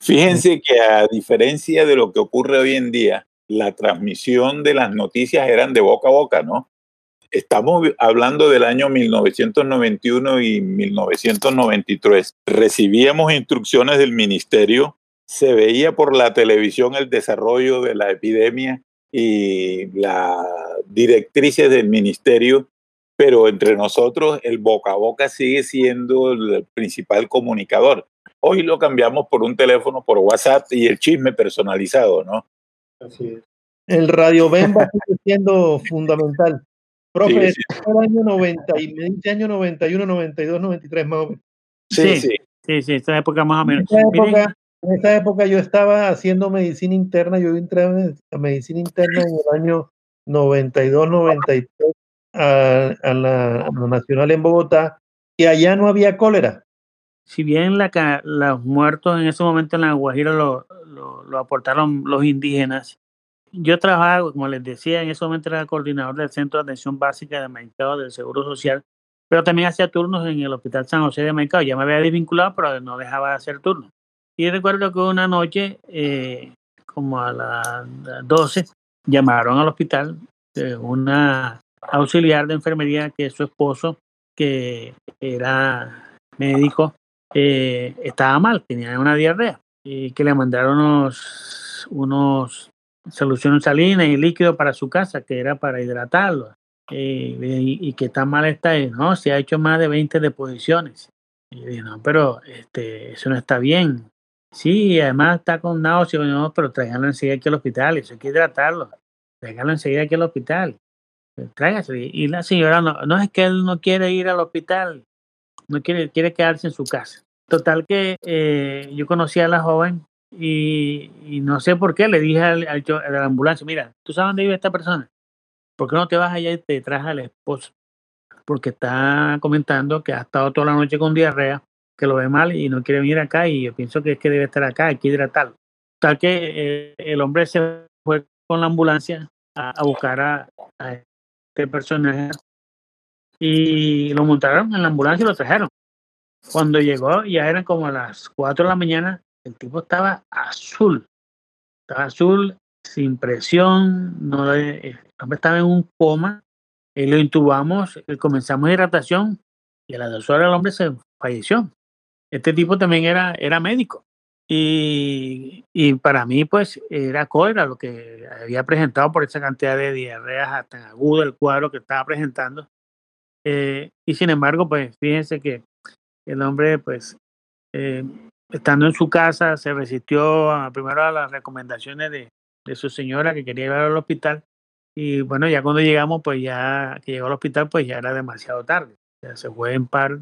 Fíjense que a diferencia de lo que ocurre hoy en día, la transmisión de las noticias eran de boca a boca, ¿no? Estamos hablando del año 1991 y 1993. Recibíamos instrucciones del ministerio, se veía por la televisión el desarrollo de la epidemia y las directrices del ministerio, pero entre nosotros el boca a boca sigue siendo el principal comunicador. Hoy lo cambiamos por un teléfono, por WhatsApp y el chisme personalizado, ¿no? Así es. El radio Bemba sigue siendo fundamental. Profe, sí, el año 90, y me dice año 91, 92, 93 más o menos. Sí, sí, sí, sí, esa época más o menos. En esa época, en esa época yo estaba haciendo medicina interna, yo entré a medicina interna en el año 92, 93 a, a, la, a la Nacional en Bogotá, y allá no había cólera. Si bien la, los muertos en ese momento en la Guajira lo aportaron los indígenas, yo trabajaba, como les decía, en ese momento era coordinador del Centro de Atención Básica de Mercado del Seguro Social, pero también hacía turnos en el Hospital San José de Mercado. Ya me había desvinculado, pero no dejaba de hacer turnos. Y recuerdo que una noche, eh, como a las 12, llamaron al hospital de una auxiliar de enfermería que su esposo, que era médico, eh, estaba mal, tenía una diarrea y que le mandaron unos, soluciones salinas y líquido para su casa, que era para hidratarlo. Eh, y, que tan mal está, no, se ha hecho más de 20 deposiciones. Y dije, no, pero este, eso no está bien. Sí, además está con náuseas, no, pero tráiganlo enseguida aquí al hospital, eso hay que hidratarlo. Tráiganlo enseguida aquí al hospital. Tráigase. Y la señora, no, es que él no quiere ir al hospital, no quiere, quiere quedarse en su casa. Total que eh, yo conocí a la joven y, no sé por qué le dije al, al, ambulancia, mira, ¿tú sabes dónde vive esta persona? ¿Por qué no te vas allá y te traes al esposo? Porque está comentando que ha estado toda la noche con diarrea, que lo ve mal y no quiere venir acá y yo pienso que es que debe estar acá, hay que hidratarlo. Tal que eh, el hombre se fue con la ambulancia a, buscar a, este personaje y lo montaron en la ambulancia y lo trajeron. Cuando llegó, ya eran como a las 4 de la mañana, el tipo estaba azul. Estaba azul, sin presión, el hombre estaba en un coma. Y lo intubamos, comenzamos hidratación y a las dos horas el hombre se falleció. Este tipo también era, era médico. Y, y, para mí, pues, era cólera lo que había presentado por esa cantidad de diarreas tan agudo el cuadro que estaba presentando. Eh, y sin embargo, pues, fíjense que el hombre, pues, eh, estando en su casa, se resistió a, primero a las recomendaciones de, de su señora que quería llevar al hospital. Y bueno, ya cuando llegamos, pues ya que llegó al hospital, pues ya era demasiado tarde. Ya se fue en par,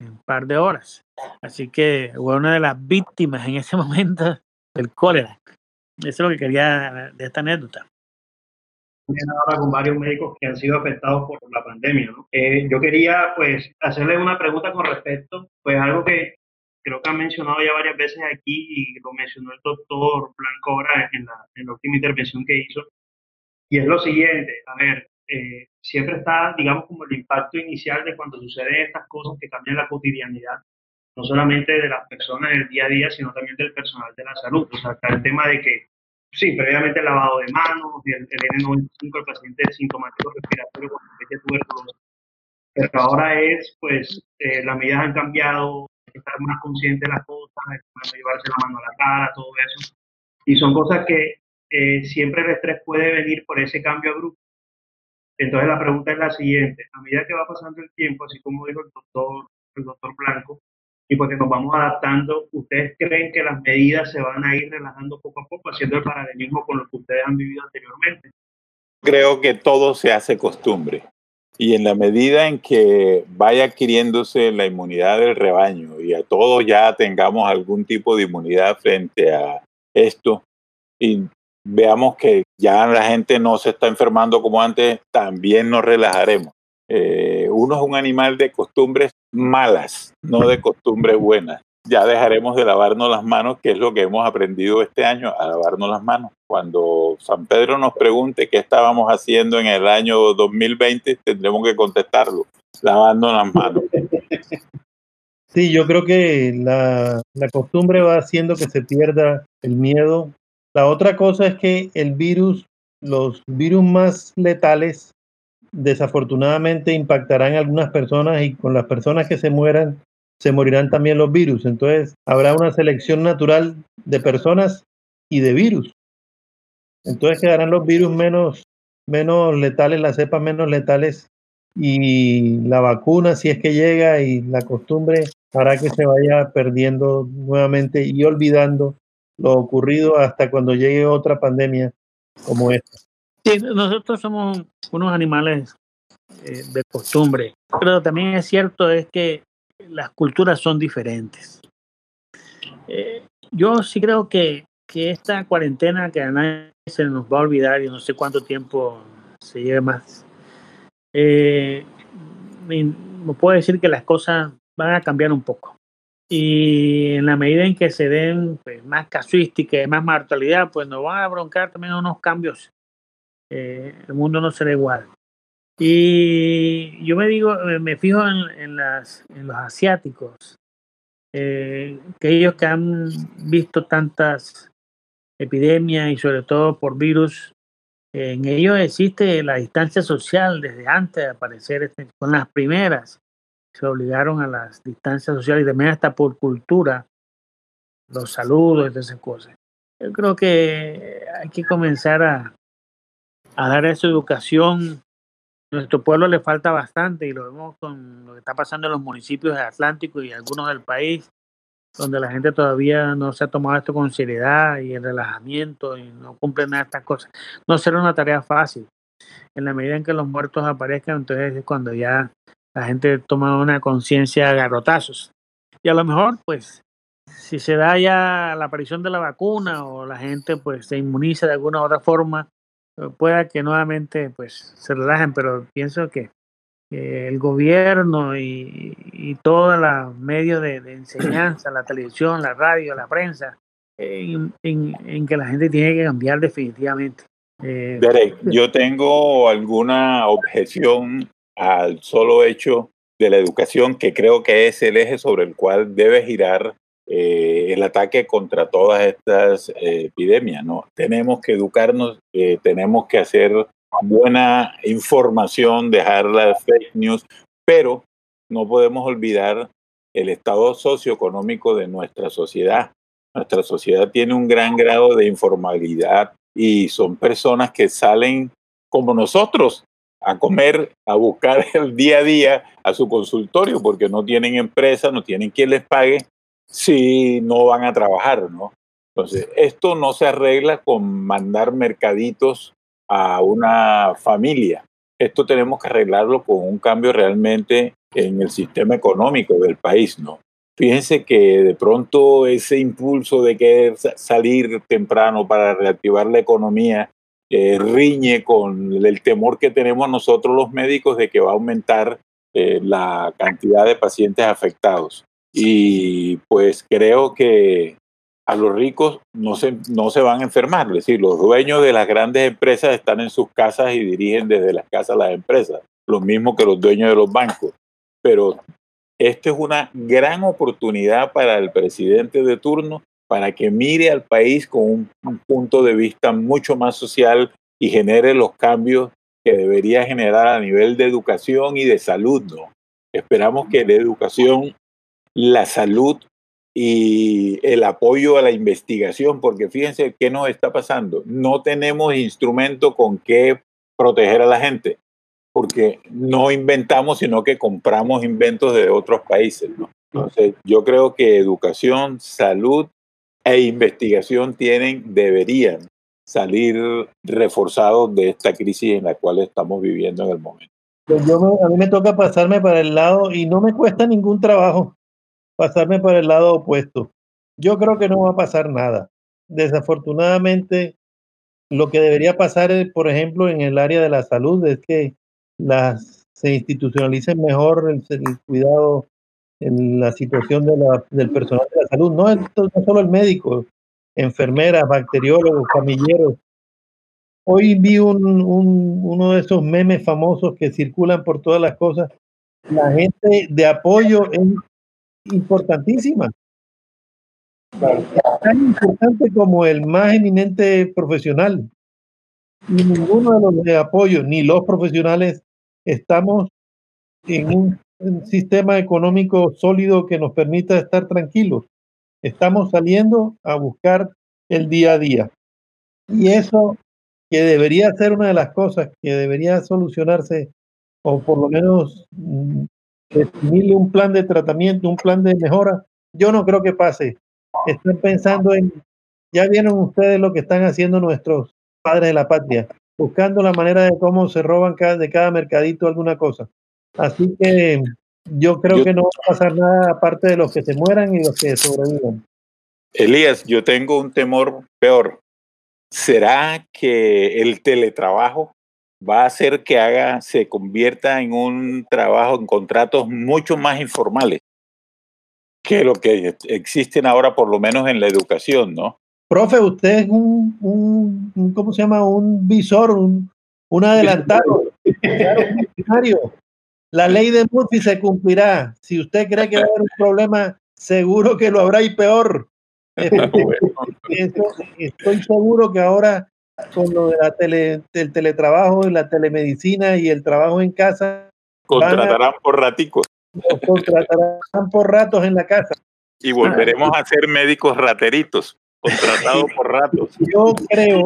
en par de horas. Así que fue una de las víctimas en ese momento del cólera. Eso es lo que quería de esta anécdota ahora con varios médicos que han sido afectados por la pandemia. ¿no? Eh, yo quería pues hacerle una pregunta con respecto, pues algo que creo que han mencionado ya varias veces aquí y lo mencionó el doctor Blanco ahora en la, en la última intervención que hizo, y es lo siguiente, a ver, eh, siempre está, digamos, como el impacto inicial de cuando suceden estas cosas que cambian la cotidianidad, no solamente de las personas del día a día, sino también del personal de la salud. O sea, está el tema de que Sí, previamente el lavado de manos, el, el N95, el paciente sintomático respiratorio con tuberculosis. Pero ahora es, pues, eh, las medidas han cambiado, estar más consciente de las cosas, llevarse la mano a la cara, todo eso. Y son cosas que eh, siempre el estrés puede venir por ese cambio abrupto. Entonces la pregunta es la siguiente, a medida que va pasando el tiempo, así como dijo el doctor, el doctor Blanco, y porque nos vamos adaptando, ¿ustedes creen que las medidas se van a ir relajando poco a poco, haciendo el paralelismo con lo que ustedes han vivido anteriormente? Creo que todo se hace costumbre. Y en la medida en que vaya adquiriéndose la inmunidad del rebaño y a todos ya tengamos algún tipo de inmunidad frente a esto y veamos que ya la gente no se está enfermando como antes, también nos relajaremos. Eh, uno es un animal de costumbres malas, no de costumbres buenas. Ya dejaremos de lavarnos las manos, que es lo que hemos aprendido este año, a lavarnos las manos. Cuando San Pedro nos pregunte qué estábamos haciendo en el año 2020, tendremos que contestarlo, lavando las manos. Sí, yo creo que la, la costumbre va haciendo que se pierda el miedo. La otra cosa es que el virus, los virus más letales desafortunadamente impactarán a algunas personas y con las personas que se mueran se morirán también los virus. Entonces habrá una selección natural de personas y de virus. Entonces quedarán los virus menos, menos letales, las cepas menos letales y la vacuna, si es que llega, y la costumbre hará que se vaya perdiendo nuevamente y olvidando lo ocurrido hasta cuando llegue otra pandemia como esta. Sí, nosotros somos unos animales eh, de costumbre, pero también es cierto es que las culturas son diferentes. Eh, yo sí creo que, que esta cuarentena que a nadie se nos va a olvidar y no sé cuánto tiempo se lleve más, eh, me, puedo decir que las cosas van a cambiar un poco. Y en la medida en que se den pues, más casuística y más mortalidad, pues nos van a broncar también unos cambios eh, el mundo no será igual. Y yo me digo, me fijo en, las, en los asiáticos, eh, que ellos que han visto tantas epidemias y sobre todo por virus, En ellos existe la distancia social desde antes de aparecer, este, con las primeras se obligaron a las distancias sociales y también hasta por cultura, los saludos y esas cosas. Yo creo que hay que comenzar a, a dar esa educación. Nuestro pueblo le falta bastante y lo vemos con lo que está pasando en los municipios del Atlántico y algunos del país, donde la gente todavía no se ha tomado esto con seriedad y el relajamiento y no cumple nada de estas cosas. No será una tarea fácil. En la medida en que los muertos aparezcan, entonces es cuando ya la gente toma una conciencia a garrotazos. Y a lo mejor, pues, si se da ya la aparición de la vacuna o la gente pues se inmuniza de alguna u otra forma, eh, pueda que nuevamente pues se relajen, pero pienso que el gobierno y, y todos los medios de, enseñanza, la televisión, la radio, la prensa, en, en, que la gente tiene que cambiar definitivamente. Eh, Derek, yo tengo alguna objeción al solo hecho de la educación, que creo que es el eje sobre el cual debe girar eh, el ataque contra todas estas eh, epidemias. ¿no? Tenemos que educarnos, eh, tenemos que hacer buena información, dejar las fake news, pero no podemos olvidar el estado socioeconómico de nuestra sociedad. Nuestra sociedad tiene un gran grado de informalidad y son personas que salen como nosotros a comer, a buscar el día a día a su consultorio porque no tienen empresa, no tienen quien les pague si no van a trabajar, ¿no? Entonces, esto no se arregla con mandar mercaditos a una familia. Esto tenemos que arreglarlo con un cambio realmente en el sistema económico del país, ¿no? Fíjense que de pronto ese impulso de querer salir temprano para reactivar la economía eh, riñe con el temor que tenemos nosotros los médicos de que va a aumentar eh, la cantidad de pacientes afectados. Y pues creo que a los ricos no se, no se van a enfermar. Es decir, los dueños de las grandes empresas están en sus casas y dirigen desde las casas las empresas, lo mismo que los dueños de los bancos. Pero esta es una gran oportunidad para el presidente de turno para que mire al país con un, un punto de vista mucho más social y genere los cambios que debería generar a nivel de educación y de salud. ¿no? Esperamos que la educación la salud y el apoyo a la investigación, porque fíjense qué nos está pasando. No tenemos instrumento con qué proteger a la gente, porque no inventamos, sino que compramos inventos de otros países. Entonces, yo creo que educación, salud e investigación tienen, deberían salir reforzados de esta crisis en la cual estamos viviendo en el momento. Pues yo a mí me toca pasarme para el lado y no me cuesta ningún trabajo pasarme por el lado opuesto. Yo creo que no va a pasar nada. Desafortunadamente, lo que debería pasar, por ejemplo, en el área de la salud es que las, se institucionalicen mejor el, cuidado en la situación de la, del personal de la salud. No, no solo el médico, enfermeras, bacteriólogos, camilleros. Hoy vi un, un, uno de esos memes famosos que circulan por todas las cosas. La gente de apoyo en importantísima. Tan importante como el más eminente profesional. Y ninguno de los de apoyo, ni los profesionales, estamos en un, sistema económico sólido que nos permita estar tranquilos. Estamos saliendo a buscar el día a día. Y eso que debería ser una de las cosas que debería solucionarse, o por lo menos mm, definirle un plan de tratamiento, un plan de mejora, yo no creo que pase. Están pensando en, ya vieron ustedes lo que están haciendo nuestros padres de la patria, buscando la manera de cómo se roban cada, de cada mercadito alguna cosa. Así que yo creo que no va a pasar nada aparte de los que se mueran y los que sobrevivan. Elías, yo tengo un temor peor. ¿Será que el teletrabajo va a hacer que haga, se convierta en un trabajo, en contratos mucho más informales que lo que existen ahora, por lo menos en la educación, ¿no? Profe, usted es un, un ¿cómo se llama? Un visor, un, un adelantado. la ley de Murphy se cumplirá. Si usted cree que va a haber un problema, seguro que lo habrá y peor. estoy seguro que ahora con lo de la tele, del teletrabajo y la telemedicina y el trabajo en casa. Contratarán por raticos. Contratarán por ratos en la casa. Y volveremos a ser médicos rateritos, contratados por ratos. Yo creo,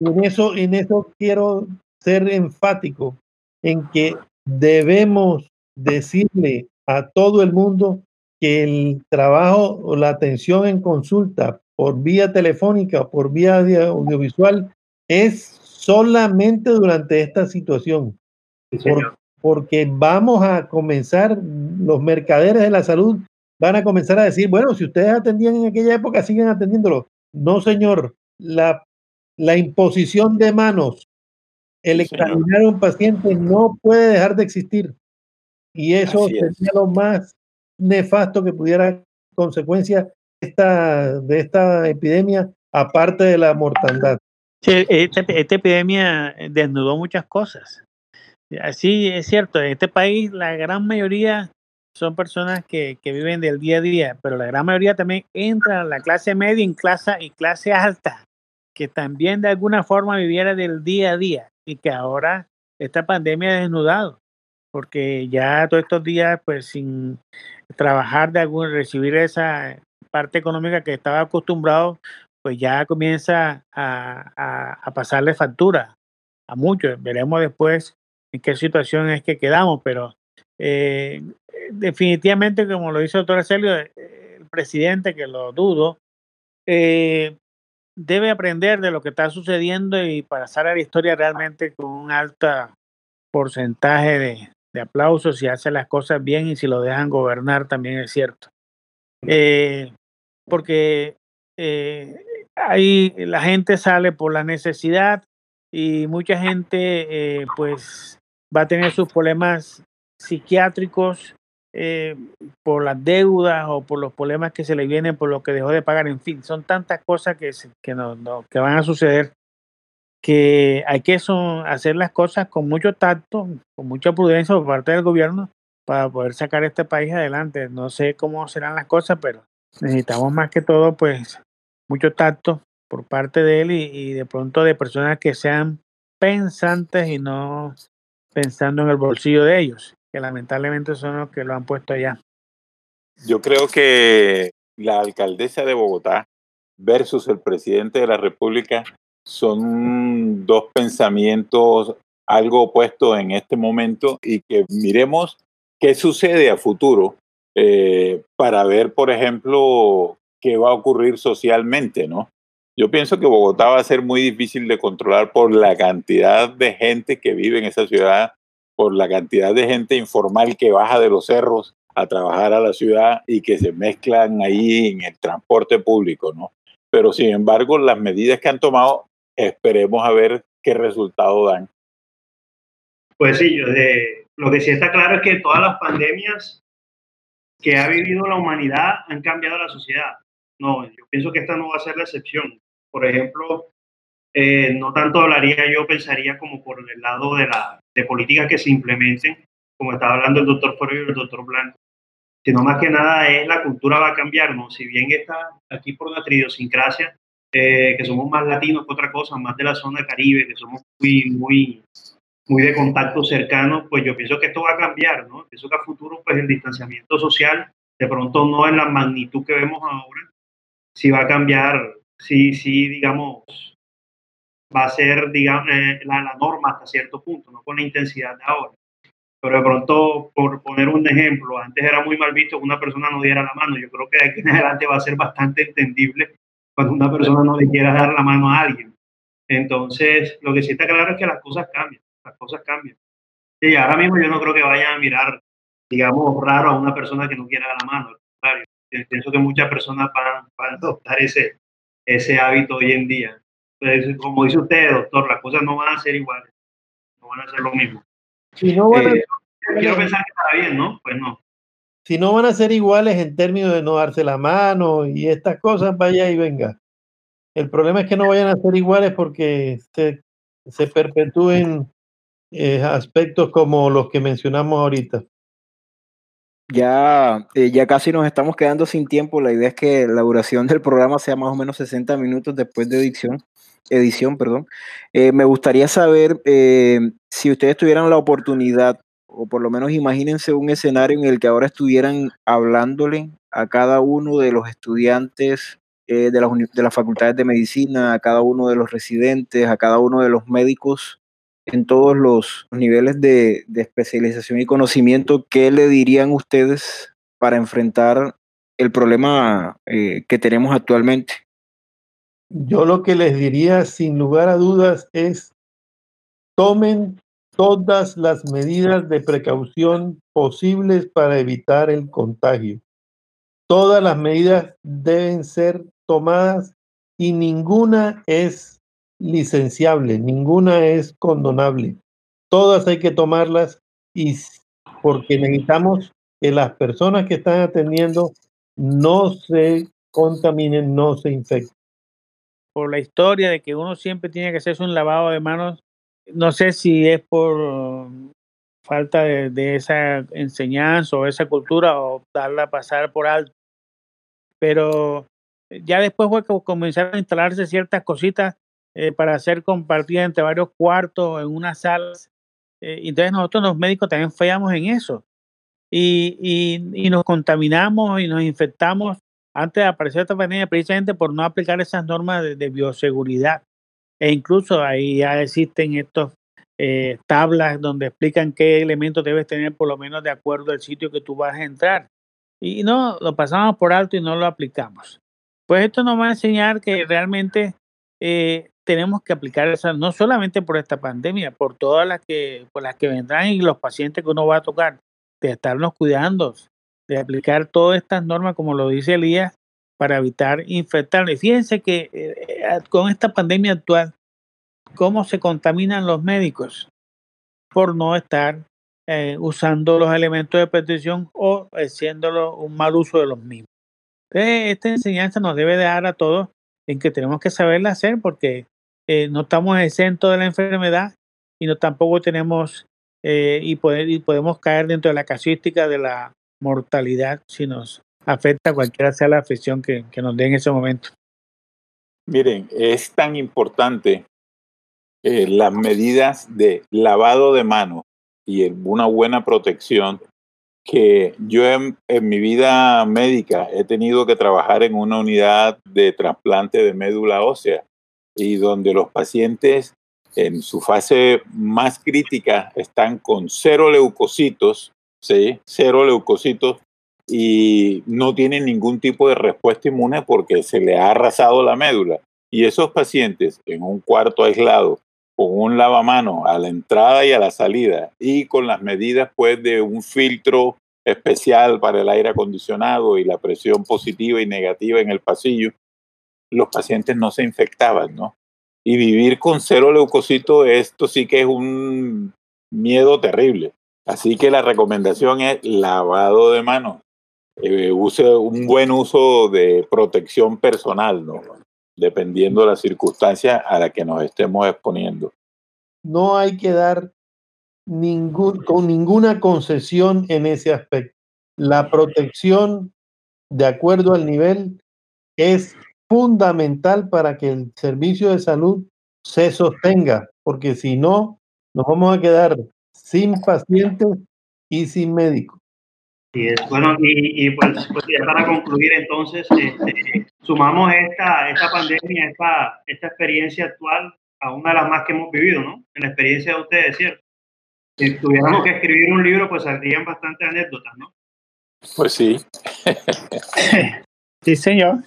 en eso, en eso quiero ser enfático, en que debemos decirle a todo el mundo que el trabajo o la atención en consulta por vía telefónica o por vía audiovisual es solamente durante esta situación. porque vamos a comenzar, los mercaderes de la salud van a comenzar a decir, bueno, si ustedes atendían en aquella época, siguen atendiéndolo. No, señor, la, la imposición de manos, el examinar a un paciente no puede dejar de existir. Y eso sería lo más nefasto que pudiera consecuencia de esta, de esta epidemia, aparte de la mortandad. esta, esta epidemia desnudó muchas cosas. Así es cierto, en este país la gran mayoría son personas que, que, viven del día a día, pero la gran mayoría también entra a la clase media en clase, y clase alta, que también de alguna forma viviera del día a día y que ahora esta pandemia ha desnudado porque ya todos estos días, pues sin trabajar de algún, recibir esa parte económica que estaba acostumbrado, pues ya comienza a, a, pasarle factura a muchos. Veremos después en qué situación es que quedamos, pero eh, definitivamente, como lo dice el doctor Arcelio, eh, el presidente, que lo dudo, eh, debe aprender de lo que está sucediendo y pasar a la historia realmente con un alto porcentaje de, de aplausos si hace las cosas bien y si lo dejan gobernar también es cierto. Eh, porque eh, ahí la gente sale por la necesidad y mucha gente eh, pues va a tener sus problemas psiquiátricos eh, por las deudas o por los problemas que se le vienen por lo que dejó de pagar, en fin, son tantas cosas que, que, no, van a suceder que hay que hacer las cosas con mucho tacto, con mucha prudencia por parte del gobierno para poder sacar este país adelante. No sé cómo serán las cosas, pero necesitamos más que todo, pues, mucho tacto por parte de él y, de pronto de personas que sean pensantes y no pensando en el bolsillo de ellos, que lamentablemente son los que lo han puesto allá. Yo creo que la alcaldesa de Bogotá versus el presidente de la República son dos pensamientos algo opuestos en este momento y que miremos qué sucede a futuro eh, para ver, por ejemplo, qué va a ocurrir socialmente, ¿no? Yo pienso que Bogotá va a ser muy difícil de controlar por la cantidad de gente que vive en esa ciudad, por la cantidad de gente informal que baja de los cerros a trabajar a la ciudad y que se mezclan ahí en el transporte público, ¿no? Pero sin embargo, las medidas que han tomado esperemos a ver qué resultado dan. Pues sí, yo de, lo que sí está claro es que todas las pandemias que ha vivido la humanidad han cambiado la sociedad. No, yo pienso que esta no va a ser la excepción. Por ejemplo, eh, no tanto hablaría yo, pensaría como por el lado de, la, de políticas que se implementen, como estaba hablando el doctor Forio y el doctor Blanco, sino más que nada es la cultura va a cambiar, ¿no? Si bien está aquí por nuestra idiosincrasia, eh, que somos más latinos que otra cosa, más de la zona caribe, que somos muy, muy, muy de contacto cercano, pues yo pienso que esto va a cambiar, ¿no? Pienso que a futuro, pues el distanciamiento social, de pronto no en la magnitud que vemos ahora, sí va a cambiar, sí, sí, digamos, va a ser, digamos, eh, la, la norma hasta cierto punto, no con la intensidad de ahora. Pero de pronto, por poner un ejemplo, antes era muy mal visto que una persona no diera la mano. Yo creo que de aquí en adelante va a ser bastante entendible cuando una persona no le quiera dar la mano a alguien. Entonces, lo que sí está claro es que las cosas cambian, las cosas cambian. Y ahora mismo yo no creo que vayan a mirar, digamos, raro a una persona que no quiera dar la mano, al contrario. Pienso que muchas personas van, a adoptar ese, ese hábito hoy en día. Entonces, como dice usted, doctor, las cosas no van a ser iguales, no van a ser lo mismo. Si no eh, quiero pensar que está bien, ¿no? Pues no si no van a ser iguales en términos de no darse la mano y estas cosas, vaya y venga. El problema es que no vayan a ser iguales porque se, se perpetúen eh, aspectos como los que mencionamos ahorita. Ya, eh, ya casi nos estamos quedando sin tiempo. La idea es que la duración del programa sea más o menos 60 minutos después de dicción. Edición, perdón. Eh, me gustaría saber eh, si ustedes tuvieran la oportunidad, o por lo menos imagínense un escenario en el que ahora estuvieran hablándole a cada uno de los estudiantes de, las, de las facultades de medicina, a cada uno de los residentes, a cada uno de los médicos en todos los niveles de, especialización y conocimiento, ¿qué le dirían ustedes para enfrentar el problema eh, que tenemos actualmente? Yo lo que les diría sin lugar a dudas es tomen todas las medidas de precaución posibles para evitar el contagio. Todas las medidas deben ser tomadas y ninguna es licenciable, ninguna es condonable. Todas hay que tomarlas y porque necesitamos que las personas que están atendiendo no se contaminen, no se infecten. Por la historia de que uno siempre tiene que hacerse un lavado de manos, no sé si es por falta de, esa enseñanza o esa cultura o darla a pasar por alto. Pero ya después fue que comenzaron a instalarse ciertas cositas eh, para ser compartida entre varios cuartos en una sala. Eh, entonces nosotros los médicos también fallamos en eso. Y, y, nos contaminamos y nos infectamos antes de aparecer esta pandemia precisamente por no aplicar esas normas de, bioseguridad. E incluso ahí ya existen estos eh, tablas donde explican qué elementos debes tener por lo menos de acuerdo al sitio que tú vas a entrar. Y no, lo pasamos por alto y no lo aplicamos. Pues esto nos va a enseñar que realmente eh, tenemos que aplicar esas, no solamente por esta pandemia, por todas las que, por las que vendrán y los pacientes que uno va a tocar, de estarnos cuidando, de aplicar todas estas normas, como lo dice Elías, para evitar infectar. Y fíjense que eh, eh, con esta pandemia actual, ¿cómo se contaminan los médicos? Por no estar eh, usando los elementos de protección o haciéndolo un mal uso de los mismos. esta enseñanza nos debe dar a todos en que tenemos que saberla hacer porque no estamos exentos de la enfermedad y no tampoco tenemos y, y podemos caer dentro de la casuística de la mortalidad si nos afecta cualquiera sea la afección que, nos dé en ese momento. Miren, es tan importante eh, las medidas de lavado de manos y una buena protección que yo en, mi vida médica he tenido que trabajar en una unidad de trasplante de médula ósea y donde los pacientes en su fase más crítica están con cero leucocitos, ¿sí? cero leucocitos y no tienen ningún tipo de respuesta inmune porque se le ha arrasado la médula. Y esos pacientes en un cuarto aislado, con un lavamano a la entrada y a la salida y con las medidas pues de un filtro especial para el aire acondicionado y la presión positiva y negativa en el pasillo, los pacientes no se infectaban, ¿no? Y vivir con cero leucocito, esto sí que es un miedo terrible. Así que la recomendación es lavado de manos. Eh, use un buen uso de protección personal, ¿no? Dependiendo de las circunstancias a las que nos estemos exponiendo. No hay que dar ningún, con ninguna concesión en ese aspecto. La protección, de acuerdo al nivel, es fundamental para que el servicio de salud se sostenga, porque si no, nos vamos a quedar sin pacientes y sin médicos. Sí, es. Bueno, y, pues, pues para concluir entonces, este, sumamos esta, esta pandemia, esta, esta experiencia actual a una de las más que hemos vivido, ¿no? En la experiencia de ustedes, ¿cierto? Si tuviéramos que escribir un libro, pues saldrían bastantes anécdotas, ¿no? Pues sí. sí, señor.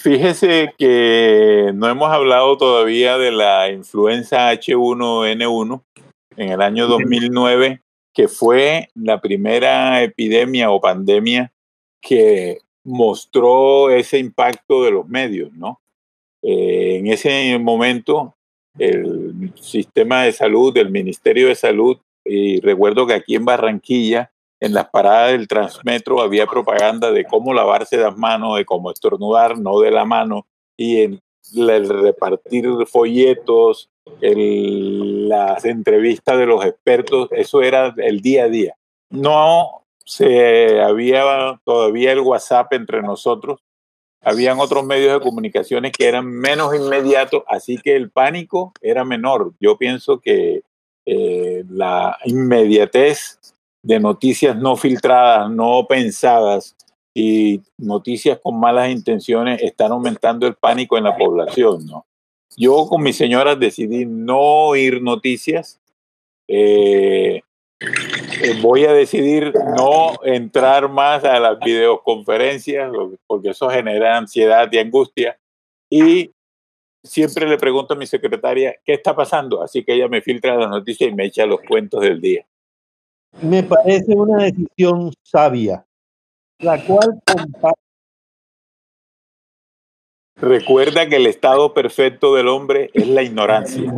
Fíjese que no hemos hablado todavía de la influenza H1N1 en el año 2009, que fue la primera epidemia o pandemia que mostró ese impacto de los medios, ¿no? Eh, en ese momento, el sistema de salud, el Ministerio de Salud, y recuerdo que aquí en Barranquilla en las paradas del Transmetro había propaganda de cómo lavarse las manos, de cómo estornudar, no de la mano, y en el repartir folletos, las entrevistas de los expertos, eso era el día a día. No se había todavía el WhatsApp entre nosotros, habían otros medios de comunicaciones que eran menos inmediatos, así que el pánico era menor. Yo pienso que eh, la inmediatez de noticias no filtradas, no pensadas y noticias con malas intenciones están aumentando el pánico en la población, ¿no? Yo con mi señora decidí no oír noticias. Eh, eh, voy a decidir no entrar más a las videoconferencias porque eso genera ansiedad y angustia. Y siempre le pregunto a mi secretaria qué está pasando, así que ella me filtra las noticias y me echa los cuentos del día. Me parece una decisión sabia, la cual Recuerda que el estado perfecto del hombre es la ignorancia.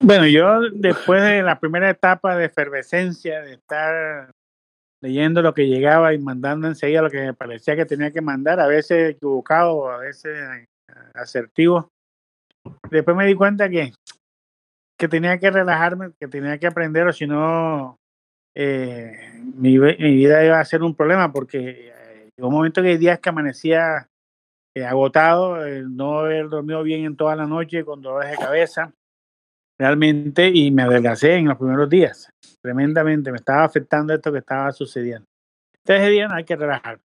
Bueno, yo después de la primera etapa de efervescencia, de estar leyendo lo que llegaba y mandando enseguida lo que me parecía que tenía que mandar, a veces equivocado, a veces asertivo, después me di cuenta que, que tenía que relajarme, que tenía que aprender, o si no, eh, mi, vida iba a ser un problema, porque llegó un momento que hay días que amanecía eh, agotado, no haber dormido bien en toda la noche, con dolores de cabeza, realmente y me adelgacé en los primeros días, tremendamente, me estaba afectando esto que estaba sucediendo. Entonces día no hay que relajar.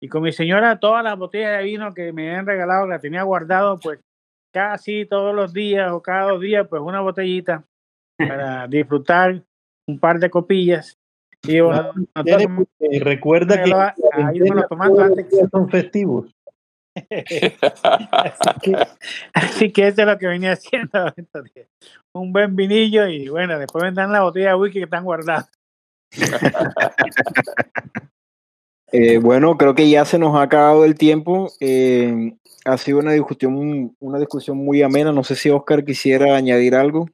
Y con mi señora, todas las botellas de vino que me habían regalado, la tenía guardado, pues casi todos los días o cada dos días, pues una botellita para disfrutar un par de copillas. Y bueno, recuerda que ahí me lo tomando antes que son festivos. así, que, eso es lo que venía haciendo. Un buen vinillo y bueno, después vendrán la botella de whisky que están guardadas. Eh, bueno, creo que ya se nos ha acabado el tiempo. Eh, ha sido una discusión, una discusión muy amena. No sé si Oscar quisiera añadir algo.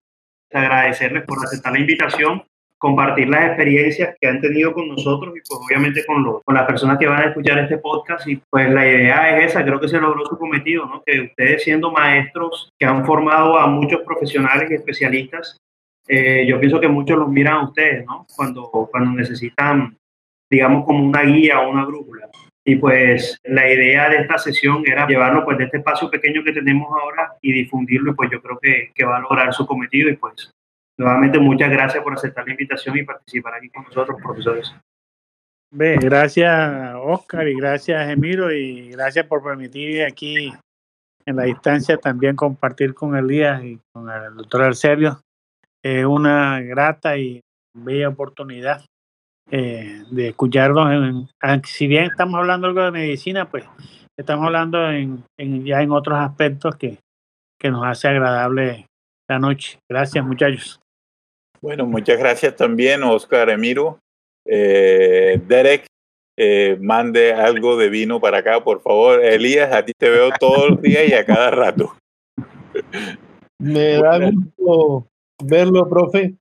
Agradecerles por aceptar la invitación compartir las experiencias que han tenido con nosotros y pues obviamente con, los, con las personas que van a escuchar este podcast y pues la idea es esa, creo que se logró su cometido, ¿no? que ustedes siendo maestros que han formado a muchos profesionales y especialistas, eh, yo pienso que muchos los miran a ustedes, ¿no? Cuando, cuando necesitan, digamos, como una guía o una brújula. Y pues la idea de esta sesión era llevarlo pues de este espacio pequeño que tenemos ahora y difundirlo y pues yo creo que, que va a lograr su cometido y pues Nuevamente, muchas gracias por aceptar la invitación y participar aquí con nosotros, profesores. Bien, gracias Oscar y gracias Emiro y gracias por permitir aquí en la distancia también compartir con Elías y con el doctor Arcelio eh, una grata y bella oportunidad eh, de escucharnos. En, si bien estamos hablando algo de medicina, pues estamos hablando en, en, ya en otros aspectos que, que nos hace agradable la noche. Gracias muchachos. Bueno, muchas gracias también, Oscar Emiro. Eh, Derek, eh, mande algo de vino para acá, por favor. Elías, a ti te veo todos los días y a cada rato. Me da gusto verlo, profe.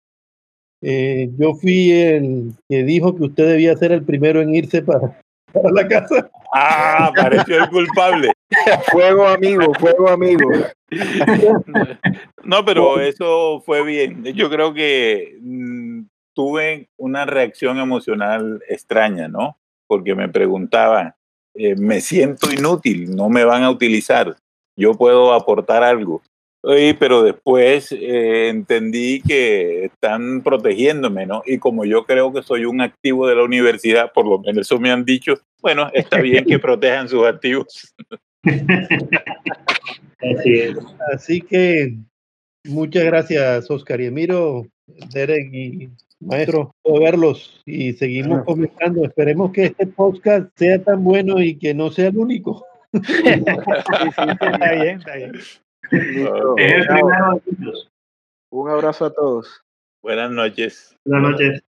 Eh, yo fui el que dijo que usted debía ser el primero en irse para, para la casa. Ah, pareció el culpable. fuego amigo, fuego amigo. No, pero eso fue bien. Yo creo que mm, tuve una reacción emocional extraña, ¿no? Porque me preguntaba, eh, me siento inútil, no me van a utilizar, yo puedo aportar algo. Sí, pero después eh, entendí que están protegiéndome, ¿no? Y como yo creo que soy un activo de la universidad, por lo menos eso me han dicho, bueno, está bien que protejan sus activos. Así, Así que muchas gracias, Oscar y Emiro, Derek y maestro, por verlos y seguimos comentando. Esperemos que este podcast sea tan bueno y que no sea el único. está bien, está bien. Un abrazo a todos. Buenas noches. Buenas noches.